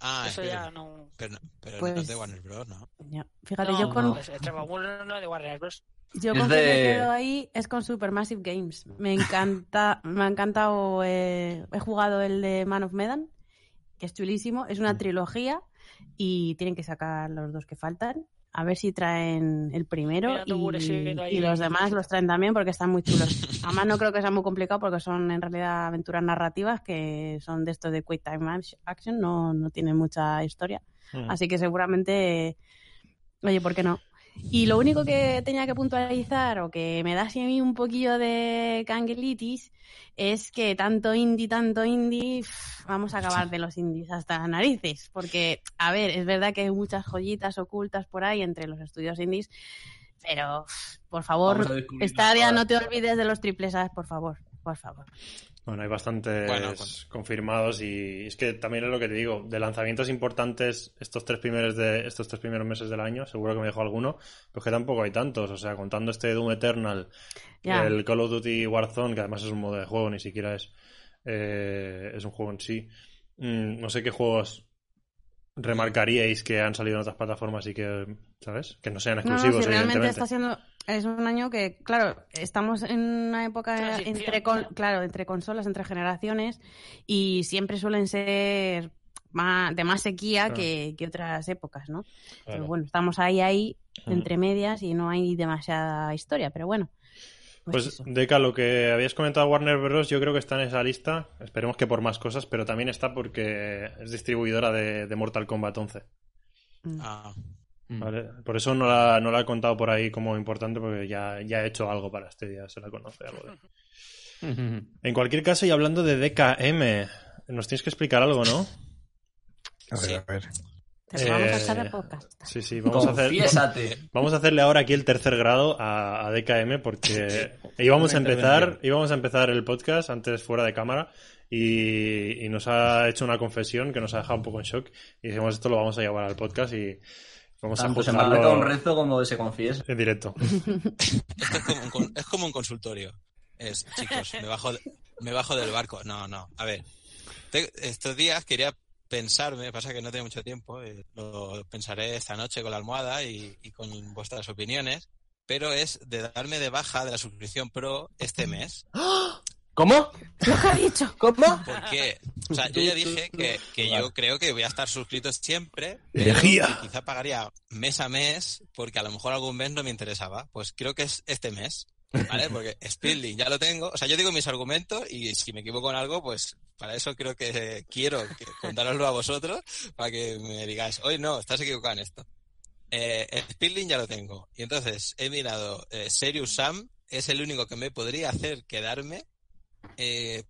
D: Ah,
F: eso
D: es
F: ya
D: que-
F: no...
D: pero, pero no
B: Pues-
D: es de Warner Bros, ¿no?
B: Ya. Fíjate,
F: No,
B: yo con,
F: no, no es de Warner Bros.
B: yo con que
C: de-
B: me quedo ahí es con Supermassive Games. Me encanta, me ha encantado, eh, he jugado el de Man of Medan, que es chulísimo, es
A: Mm.
B: una trilogía y tienen que sacar los dos que faltan. A ver si traen el primero y, los demás los traen también porque están muy chulos. Además no creo que sea muy complicado porque son en realidad aventuras narrativas que son de estos de Quick Time Ac- Action, no, no tienen mucha historia.
A: Mm.
B: Así que seguramente, oye, ¿por qué no? Y lo único que tenía que puntualizar o que me da así a mí un poquillo de canguelitis es que tanto indie, tanto indie, pff, vamos a acabar de los indies hasta las narices. Porque, a ver, es verdad que hay muchas joyitas ocultas por ahí entre los estudios indies, pero, pff, por favor, Stadia, no te olvides de los triples A, por favor, por favor.
A: Bueno, hay bastantes
D: Bueno, pues-
A: confirmados y es que también es lo que te digo, de lanzamientos importantes estos tres primeros de estos tres primeros meses del año, seguro que me dejo alguno, pero es que tampoco hay tantos, o sea, contando este Doom Eternal, el Call of Duty Warzone, que además es un modo de juego, ni siquiera es eh, es un juego en sí. Mm, no sé qué juegos remarcaríais que han salido en otras plataformas y que, ¿sabes? Que no sean
B: No, no,
A: exclusivos,
B: si realmente
A: evidentemente.
B: está siendo es un año que, claro, estamos en una época
F: Transición,
B: entre con- claro, entre consolas, entre generaciones y siempre suelen ser más, de más sequía
A: Claro.
B: que, que otras épocas, ¿no? Pero
G: Claro.
B: bueno, estamos ahí ahí entre medias y no hay demasiada historia, pero bueno. Pues,
A: Pues. Deca, lo que habías comentado Warner Bros. yo creo que está en esa lista. Esperemos que por más cosas, pero también está porque es distribuidora de, de Mortal Kombat 11.
B: Mm.
D: Ah.
A: ¿Vale? Por eso no la, no la he contado por ahí como importante, porque ya, ya he hecho algo para este día, se la conoce algo de. [LAUGHS] En cualquier caso, y hablando de DKM, nos tienes que explicar algo, ¿no?
E: A ver,
D: Sí.
E: a ver.
B: Vamos a
A: Eh. Sí, sí, vamos a hacer.
C: Confiésate. [LAUGHS]
A: Vamos a hacerle ahora aquí el tercer grado a, a DKM porque [LAUGHS] íbamos a empezar, íbamos a empezar el podcast antes fuera de cámara y, y nos ha hecho una confesión que nos ha dejado un poco en shock y dijimos esto lo vamos a llevar al podcast y vamos
C: Tanto
A: a
C: se marca un rezo como se confiesa.
A: en directo. [LAUGHS]
D: Esto es como un, con- es como un consultorio. Es, chicos, me bajo, de- me bajo del barco. No, no. A ver, te- estos días quería pensarme, pasa que no tengo mucho tiempo, eh, lo pensaré esta noche con la almohada y, y con vuestras opiniones, pero es de darme de baja de la suscripción Pro este mes.
E: ¿Cómo?
B: Lo que ha dicho. [LAUGHS]
E: ¿Cómo?
D: Porque, o sea, yo ya dije que, que yo creo que voy a estar suscrito siempre,
A: Herejía.
D: quizá pagaría mes a mes, porque a lo mejor algún mes no me interesaba. Pues creo que es este mes, ¿vale? Porque [LAUGHS] Speedlink ya lo tengo. O sea, yo digo mis argumentos y si me equivoco en algo, pues para eso creo que quiero que contároslo a vosotros, para que me digáis, hoy no, estás equivocado en esto. Eh, Speedlink ya lo tengo. Y entonces he mirado, eh, Serious Sam es el único que me podría hacer quedarme. Eh,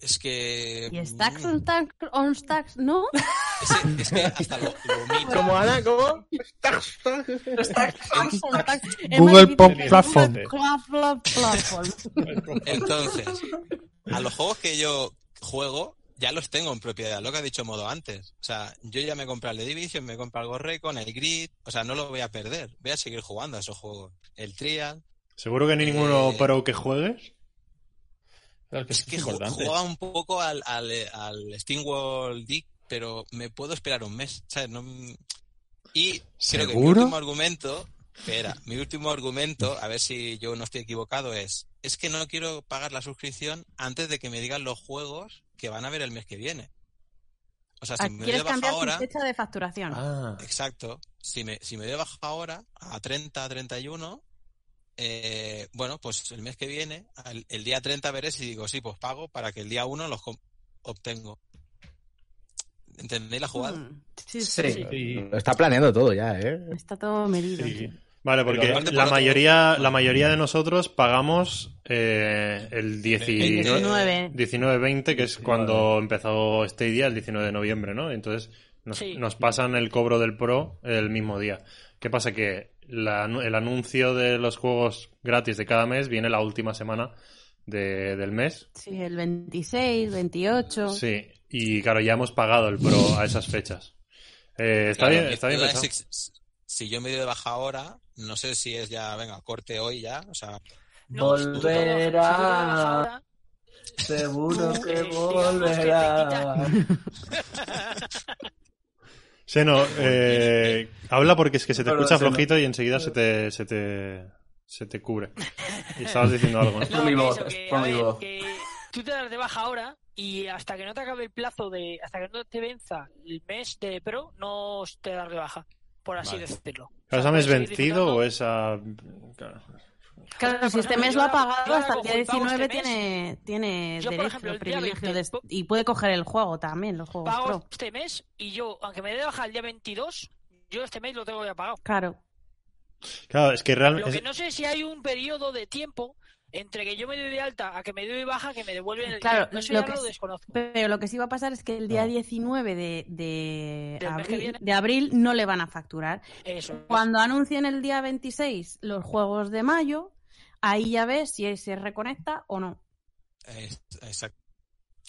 D: Es que.
B: Y stacks on stacks, on stacks, ¿no? [LAUGHS]
D: Es, es que hasta lo, lo.
E: ¿Cómo, Ana? ¿Cómo?
B: Difícil.
A: Platform.
B: Google Pop Platform.
D: Entonces, a los juegos que yo juego, ya los tengo en propiedad, lo que ha dicho Modo antes. O sea, yo ya me compré el The Division, me compré el Gorrecon, el Grid, o sea, no lo voy a perder. Voy a seguir jugando a esos juegos. El Trial.
A: ¿Seguro que ni ninguno
D: Eh,
A: pro que juegues?
G: Claro que
D: Es que
G: importante.
D: jugaba un poco al, al, al Steam World Dig, pero me puedo esperar un mes, ¿sabes? No- y creo que mi último argumento, espera, mi último argumento, a ver si yo no estoy equivocado, es, es que no quiero pagar la suscripción antes de que me digan los juegos que van a ver el mes que viene. O sea, si
B: Ah,
D: me doy de
B: ¿Quieres
D: baja
B: cambiar
D: ahora,
B: fecha de facturación?
A: Ah,
D: exacto, si me, si me doy de baja ahora, a 30, 31, eh, bueno, pues el mes que viene, el día 30 veré si digo, sí, pues pago para que el día 1 los obtengo. ¿Entendéis la jugada?
B: Mm, Sí,
C: Sí.
B: sí.
G: Sí,
E: Lo está planeando todo ya, ¿eh?
B: Está todo medido.
G: sí.
A: Vale, porque
D: por
A: la
D: otro-
A: mayoría, la mayoría de nosotros pagamos eh, el 19
B: 19.
A: 19-20, que es cuando empezó Stadia, el 19 de noviembre, ¿no? Entonces nos,
F: Sí.
A: nos pasan el cobro del Pro el mismo día. ¿Qué pasa? Que la- el anuncio de los juegos gratis de cada mes viene la última semana de- del mes.
B: Sí, el 26, 28.
A: Sí, y claro, ya hemos pagado el Pro a esas fechas. Eh, está
D: Claro,
A: bien, está bien
D: duda
A: pensado.
D: es si, si yo me doy de baja ahora, no sé si es ya, venga, corte hoy ya, o sea,
F: No, si
C: Volverá. Seguro [LAUGHS] que volverá. [LAUGHS] [LAUGHS]
A: Seno, eh, habla porque es que se te
C: Perdón,
A: escucha
C: Seno.
A: flojito y enseguida se te, se te, se te cubre. Y estabas diciendo algo, ¿no?
C: Es por mi voz,
F: eso, que,
C: mi
F: ver,
C: voz.
F: que tú te das de baja ahora y hasta que no te acabe el plazo de. hasta que no te venza el mes de pro, no te das de baja, por así
D: Vale.
F: decirlo.
A: ¿Pero
F: O sea,
A: ¿Es mes vencido o es a...? claro.
B: Claro, si este mes lo ha pagado hasta el día
F: el pago
B: 19
F: este mes.
B: tiene, tiene
F: Yo,
B: derecho,
F: ejemplo,
B: privilegio
F: 20,
B: de- y puede coger el juego también, los juegos
F: Pago
B: pro.
F: este mes y yo, aunque me dé baja el día 22, yo este mes lo tengo ya pagado.
B: Claro.
A: Claro, es que
F: Lo
A: realmente...
F: que no sé si hay un periodo de tiempo entre que yo me doy de alta a que me doy de baja que me devuelven el
B: Claro,
F: dinero. Eso
B: lo
F: ya
B: que
F: lo desconozco.
B: Pero lo que sí va a pasar es que el día
A: No.
B: 19 de, abril,
F: viene.
B: de abril no le van a facturar.
F: Eso.
B: Cuando anuncien el día 26 los juegos de mayo, ahí ya ves si se reconecta o no.
D: Exacto.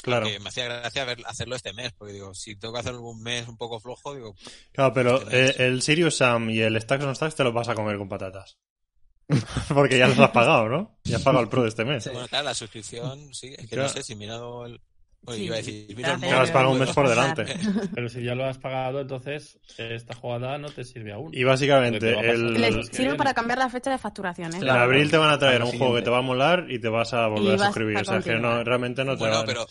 A: Claro,
D: me hacía gracia ver, hacerlo este mes, porque digo, si tengo que hacer un mes un poco flojo, digo,
A: claro, pero
D: Este
A: eh, el Sirius Sam y el Stacks on Stacks te los vas a comer con patatas. [LAUGHS] Porque ya los has pagado, ¿no? Ya has pagado el Pro de este mes.
D: bueno, claro, la suscripción, sí, es que
A: Claro.
D: no sé si mirado el... Oye,
B: Sí,
D: iba a decir, mira el
A: has pagado un mes por delante. [LAUGHS]
G: Pero si ya lo has pagado, entonces esta jugada no te sirve aún.
A: Y básicamente, el-
B: Les sirve para cambiar la fecha de facturación, ¿eh?
A: En abril te van a traer un juego que te va a molar y te vas a volver a suscribir.
B: a
A: O sea, que no, realmente no te
D: Bueno,
A: va
D: pero,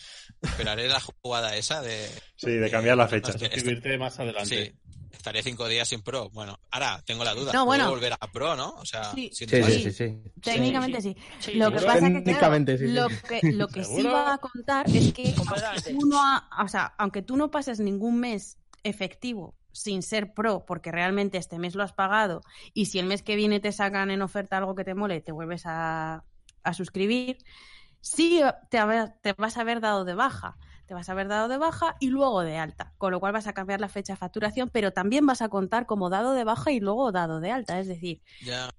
D: pero haré la jugada esa de...
A: Sí, de cambiar la fecha.
D: no, es que este-
G: Suscribirte más adelante.
D: Sí, estaré cinco días sin pro. Bueno, ahora tengo la duda.
B: No, bueno.
D: ¿Puedo volver a pro, no? O sea,
B: Sí.
E: Sí, sí, sí, sí.
B: Técnicamente sí.
F: Sí,
B: Lo que
F: sí.
B: pasa que, claro,
E: Técnicamente sí, sí.
B: lo que, lo que sí va a contar es que
F: Completamente.
B: aunque tú no ha- o sea, aunque tú no pases ningún mes efectivo sin ser pro, porque realmente este mes lo has pagado, y si el mes que viene te sacan en oferta algo que te mole, te vuelves a, a suscribir, sí te, te vas a haber dado de baja. Te vas a haber dado de baja y luego de alta, con lo cual vas a cambiar la fecha de facturación, pero también vas a contar como dado de baja y luego dado de alta. Es decir,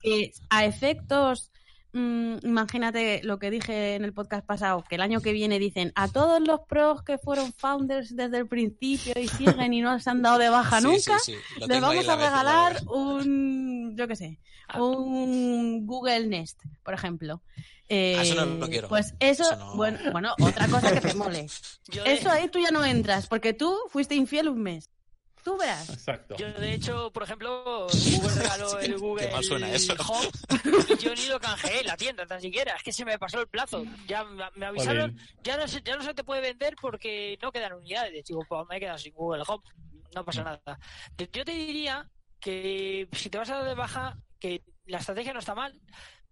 B: que a efectos, mm, imagínate lo que dije en el podcast pasado, que el año que viene dicen a todos los pros que fueron founders desde el principio y siguen y no se han dado de baja [LAUGHS]
D: sí,
B: nunca,
D: sí, sí, lo
B: les vamos a regalar un, yo qué sé, un Google Nest, por ejemplo. Eh,
D: Ah, eso no lo quiero.
B: Pues eso,
D: Eso no.
B: bueno, bueno, otra cosa que te [LAUGHS] mole.
F: Yo de,
B: Eso ahí tú ya no entras, porque tú fuiste infiel un mes. Tú verás.
G: Exacto.
F: yo, de hecho, por ejemplo, Google regaló el Google
D: mal suena eso.
F: Home y yo ni lo canjeé en la tienda, tan siquiera. Es que se me pasó el plazo. Ya me avisaron, ya no, se, ya no se te puede vender porque no quedan unidades. Digo, pues me he quedado sin Google Home. No pasa nada. Te- Yo te diría que si te vas a dar de baja, que la estrategia no está mal,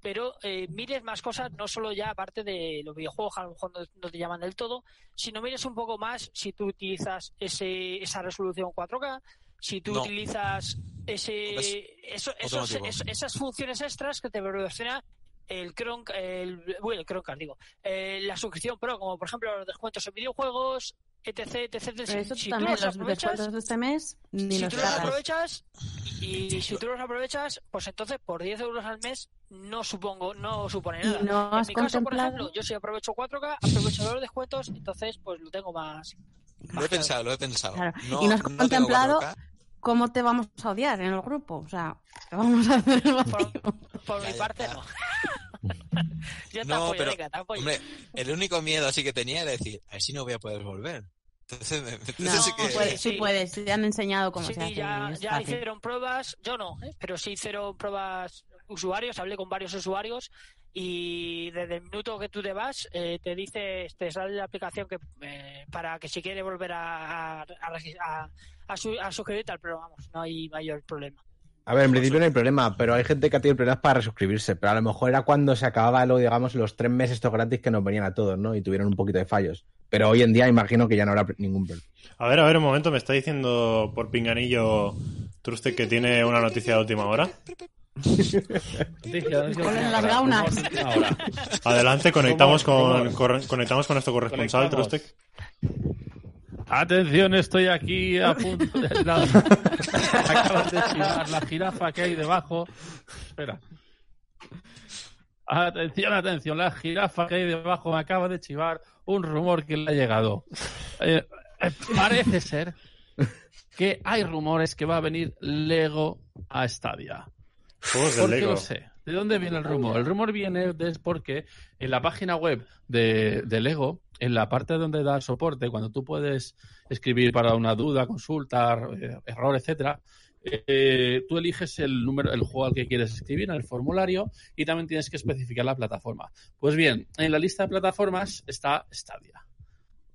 F: pero eh, mires más cosas, no solo ya aparte de los videojuegos, a lo mejor no, no te llaman del todo, sino mires un poco más si tú utilizas ese, esa resolución 4K, si tú
D: No.
F: utilizas ese,
D: Es
F: eso- esos- esas funciones extras que te proporciona el Chrome, el, bueno, el Chromecast, digo, eh, la suscripción Pro, como por ejemplo los descuentos en videojuegos, etc, etc, etc.
B: Pero eso
F: si tú
B: también,
F: los
B: los
F: aprovechas,
B: descuentos de este mes, ni
F: si
B: los
F: tú los aprovechas y si tú los aprovechas, pues entonces por 10 euros al mes no supongo, no supone
B: ¿Y
F: nada.
B: no
F: en
B: has
F: mi caso, por
B: contemplado?
F: ejemplo, yo si aprovecho 4K, aprovecho los descuentos, entonces pues lo tengo más.
D: Lo he pensado, lo he pensado.
B: Claro.
D: No,
B: y no has
D: tengo
B: contemplado
D: 4K.
B: cómo te vamos a odiar en el grupo. O sea, te vamos a hacer el vacío.
F: Por
D: Ya,
F: mi parte no. [LAUGHS] yo
D: No, pero,
F: venga,
D: hombre, el único miedo así que tenía era decir, a ver si no voy a poder volver. Entonces, me- entonces
B: No,
D: sí que...
B: sí
F: Sí.
B: puedes. Te han enseñado cómo
F: Sí,
B: se hace.
F: ya, hicieron pruebas, yo no, ¿eh? pero sí hicieron pruebas usuarios, hablé con varios usuarios y desde el minuto que tú te vas eh, te dice, te sale la aplicación que eh, para que si quieres volver a, a, a- a su- a suscribirte al programa, vamos, no hay mayor problema.
E: A ver, en principio no hay problema, pero hay gente que ha tenido problemas para resuscribirse. Pero a lo mejor era cuando se acababa lo, digamos, los tres meses estos gratis que nos venían a todos, ¿no? Y tuvieron un poquito de fallos. Pero hoy en día imagino que ya no habrá ningún problema.
A: A ver, a ver, un momento, me está diciendo por pinganillo Truste que tiene una noticia de última hora.
B: Ponen las gaunas.
G: Ahora.
A: Adelante, conectamos
G: ¿Cómo-
A: con, conectamos con nuestro corresponsal. Trustec.
G: Atención, estoy aquí a punto de... [LAUGHS] Acabas de chivar la jirafa que hay debajo. Espera. Atención, atención, la jirafa que hay debajo me acaba de chivar un rumor que le ha llegado. Eh, eh, parece ser que hay rumores que va a venir Lego a Stadia.
A: Juegos de
G: ¿Por qué
A: Lego.
G: lo sé? ¿De dónde viene el rumor? El rumor viene de porque en la página web de, de Lego, en la parte donde da soporte, cuando tú puedes escribir para una duda, consulta, eh, error, etcétera, eh, tú eliges el número, el juego al que quieres escribir en el formulario y también tienes que especificar la plataforma. Pues bien, en la lista de plataformas está Stadia.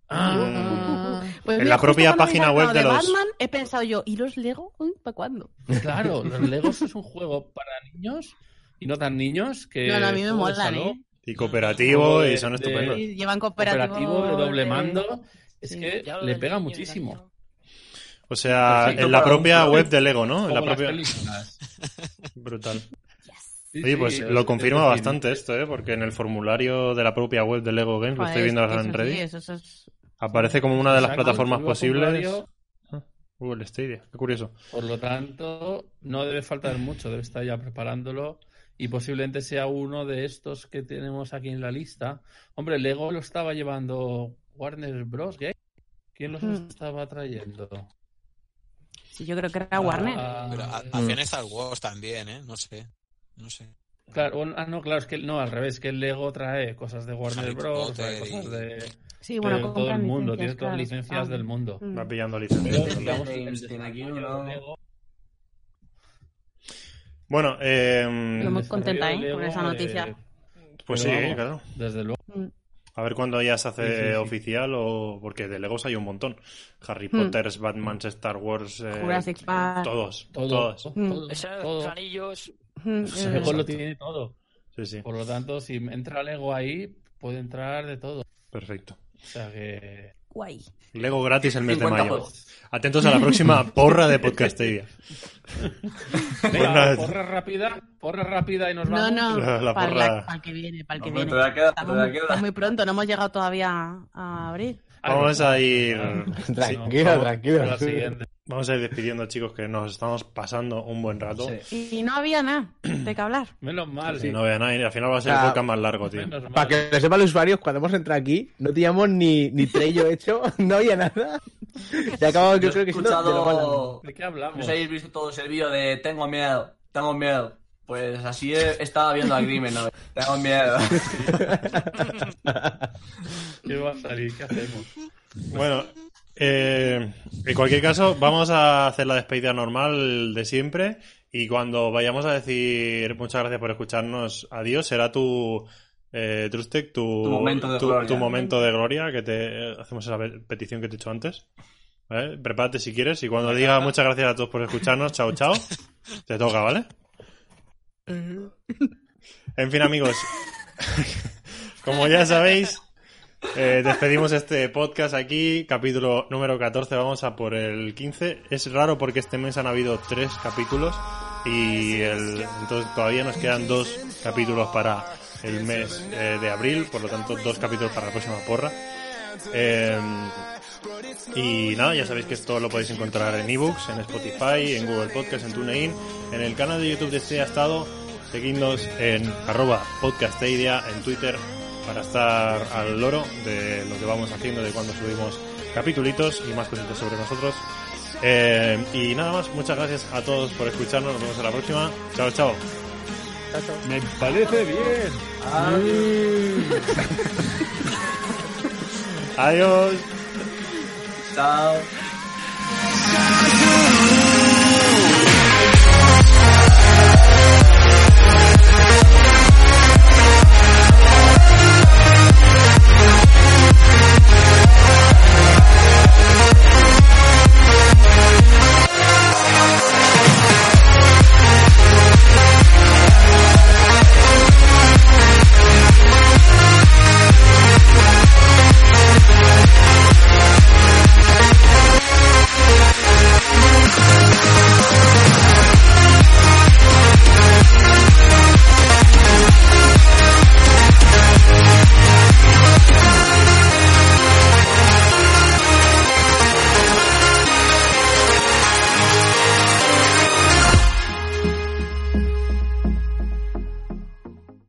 B: Ah. Pues
A: En
B: mira,
A: la propia página web de los-
B: Batman, he pensado yo, ¿y los Lego? ¿Para cuándo?
G: Claro, los Legos es un juego para niños y no tan niños que
B: No, no, a mí me molan, ¿eh?
A: Y cooperativo,
G: de-
A: y son
G: de-
A: estupendos.
B: Y llevan cooperativo.
G: cooperativo de doble
B: de-
G: mando, es
B: sí.
G: que le pega muchísimo.
A: O sea,
G: Perfecto
A: en la propia
C: un-
A: web de Lego, ¿no? En la
G: las
A: propia...
G: películas. [LAUGHS]
A: Brutal.
G: Sí,
A: Oye,
G: sí,
A: pues
G: es-
A: lo
G: es
A: confirma bastante esto, ¿eh? Porque en el formulario de la propia web de Lego Games, lo estoy viendo ahora en
B: sí,
A: Reddit,
B: eso- eso es-
A: aparece como una de las
G: Exacto,
A: plataformas posibles. Uh, el Stadia, qué curioso.
G: Por lo tanto, no debe faltar mucho, debe estar ya preparándolo y posiblemente sea uno de estos que tenemos aquí en la lista. Hombre, Lego lo estaba llevando Warner Bros. ¿Quién los
B: Hmm.
G: estaba trayendo?
B: Sí, yo creo que era Warner.
G: Ah,
D: Pero ha- hacían Star Wars también, ¿eh? No sé. No sé.
G: Claro, bueno, ah, no, claro, es que no, al revés, que el Lego trae cosas de Warner
D: Harry
G: Bros.
D: Potter
G: trae cosas
D: y-
G: de,
B: sí, bueno,
G: de todo el mundo, tiene todas las licencias
B: Ah.
G: del mundo.
A: Va pillando
G: Pero,
A: licencias.
G: digamos,
C: Games
G: el
C: tiene aquí
G: desarrollo
C: uno.
G: de Lego-
A: Bueno, eh,
B: Estoy muy contenta, ¿eh? con
G: Lego,
B: esa noticia.
G: eh,
A: pues sí,
G: vamos,
A: claro.
G: Desde luego.
B: Mm.
A: A ver cuándo ya se hace
G: Sí, sí, sí.
A: oficial o porque de Legos hay un montón. Harry
B: Hmm.
A: Potter, Batman, Star Wars, eh,
B: Jurassic Park.
A: todos,
G: Todo,
A: todos.
B: Mm.
F: anillos,
B: Mm,
G: juego lo tiene todo.
A: Sí, sí,
G: Por lo tanto, si entra Lego ahí, puede entrar de todo.
A: perfecto.
G: O sea que.
B: Guay.
A: Lego gratis el mes de
C: 50
A: mayo.
C: juegos.
A: Atentos a la próxima [LAUGHS] porra de Podcastedia.
G: Venga, porra rápida, porra rápida y nos
B: No,
G: vamos.
B: no,
A: La- la
B: para,
A: porra-
B: para el que viene, para el que
C: Hombre,
B: viene.
C: todavía queda,
B: Estamos
C: todavía
B: muy,
C: queda.
B: está muy pronto, no hemos llegado todavía a abril.
A: Vamos a ir, [LAUGHS]
E: Tranquilo,
G: vamos
E: tranquilo.
G: la siguiente.
A: vamos a ir despidiendo, chicos, que nos estamos pasando un buen rato.
C: Sí.
B: Y, y no había nada de qué hablar. [CLEARS THROAT]
G: Menos mal.
A: Si no vean nada, y al final va a ser el
E: Ah,
A: podcast más largo, tío.
E: Para que lo sepan los usuarios, cuando hemos entrado aquí, no teníamos ni, ni trello [LAUGHS] hecho, no había nada. Y acabamos, yo
C: Yo
E: creo que de lo más largo.
C: escuchado...
G: ¿De qué
C: No
G: hablamos?
C: sé si habéis visto todos el vídeo de Tengo miedo, tengo miedo. Pues así he- estaba viendo a Grimen, ¿no? [LAUGHS] Tengo miedo.
G: ¿Qué va a salir? ¿Qué hacemos?
A: Bueno, eh, en cualquier caso, vamos a hacer la despedida normal de siempre. Y cuando vayamos a decir muchas gracias por escucharnos, adiós, será tu, eh, Trustec, tu,
C: Tu momento de
A: tu-
C: gloria.
A: tu momento de gloria, que te eh, hacemos esa pe- petición que te he hecho antes. ¿Vale? Prepárate si quieres. Y cuando diga muchas gracias a todos por escucharnos, chao, chao, te toca, ¿vale? En fin, amigos, [LAUGHS] como ya sabéis, eh, despedimos este podcast aquí, capítulo número 14, vamos a por el 15. Es raro porque este mes han habido tres capítulos y el, entonces todavía nos quedan dos capítulos para el mes eh, de abril, por lo tanto dos capítulos para la próxima porra. Eh, y nada, ya sabéis que esto lo podéis encontrar en ebooks, en Spotify, en Google Podcast, en TuneIn, en el canal de YouTube de este estado. Seguidnos en arroba podcastidia en Twitter para estar al loro de lo que vamos haciendo, de cuando subimos capitulitos y más cositas sobre nosotros. Eh, y nada más, muchas gracias a todos por escucharnos, nos vemos en la próxima. Chao, chao.
G: Me parece bien.
A: Adiós.
C: Chao.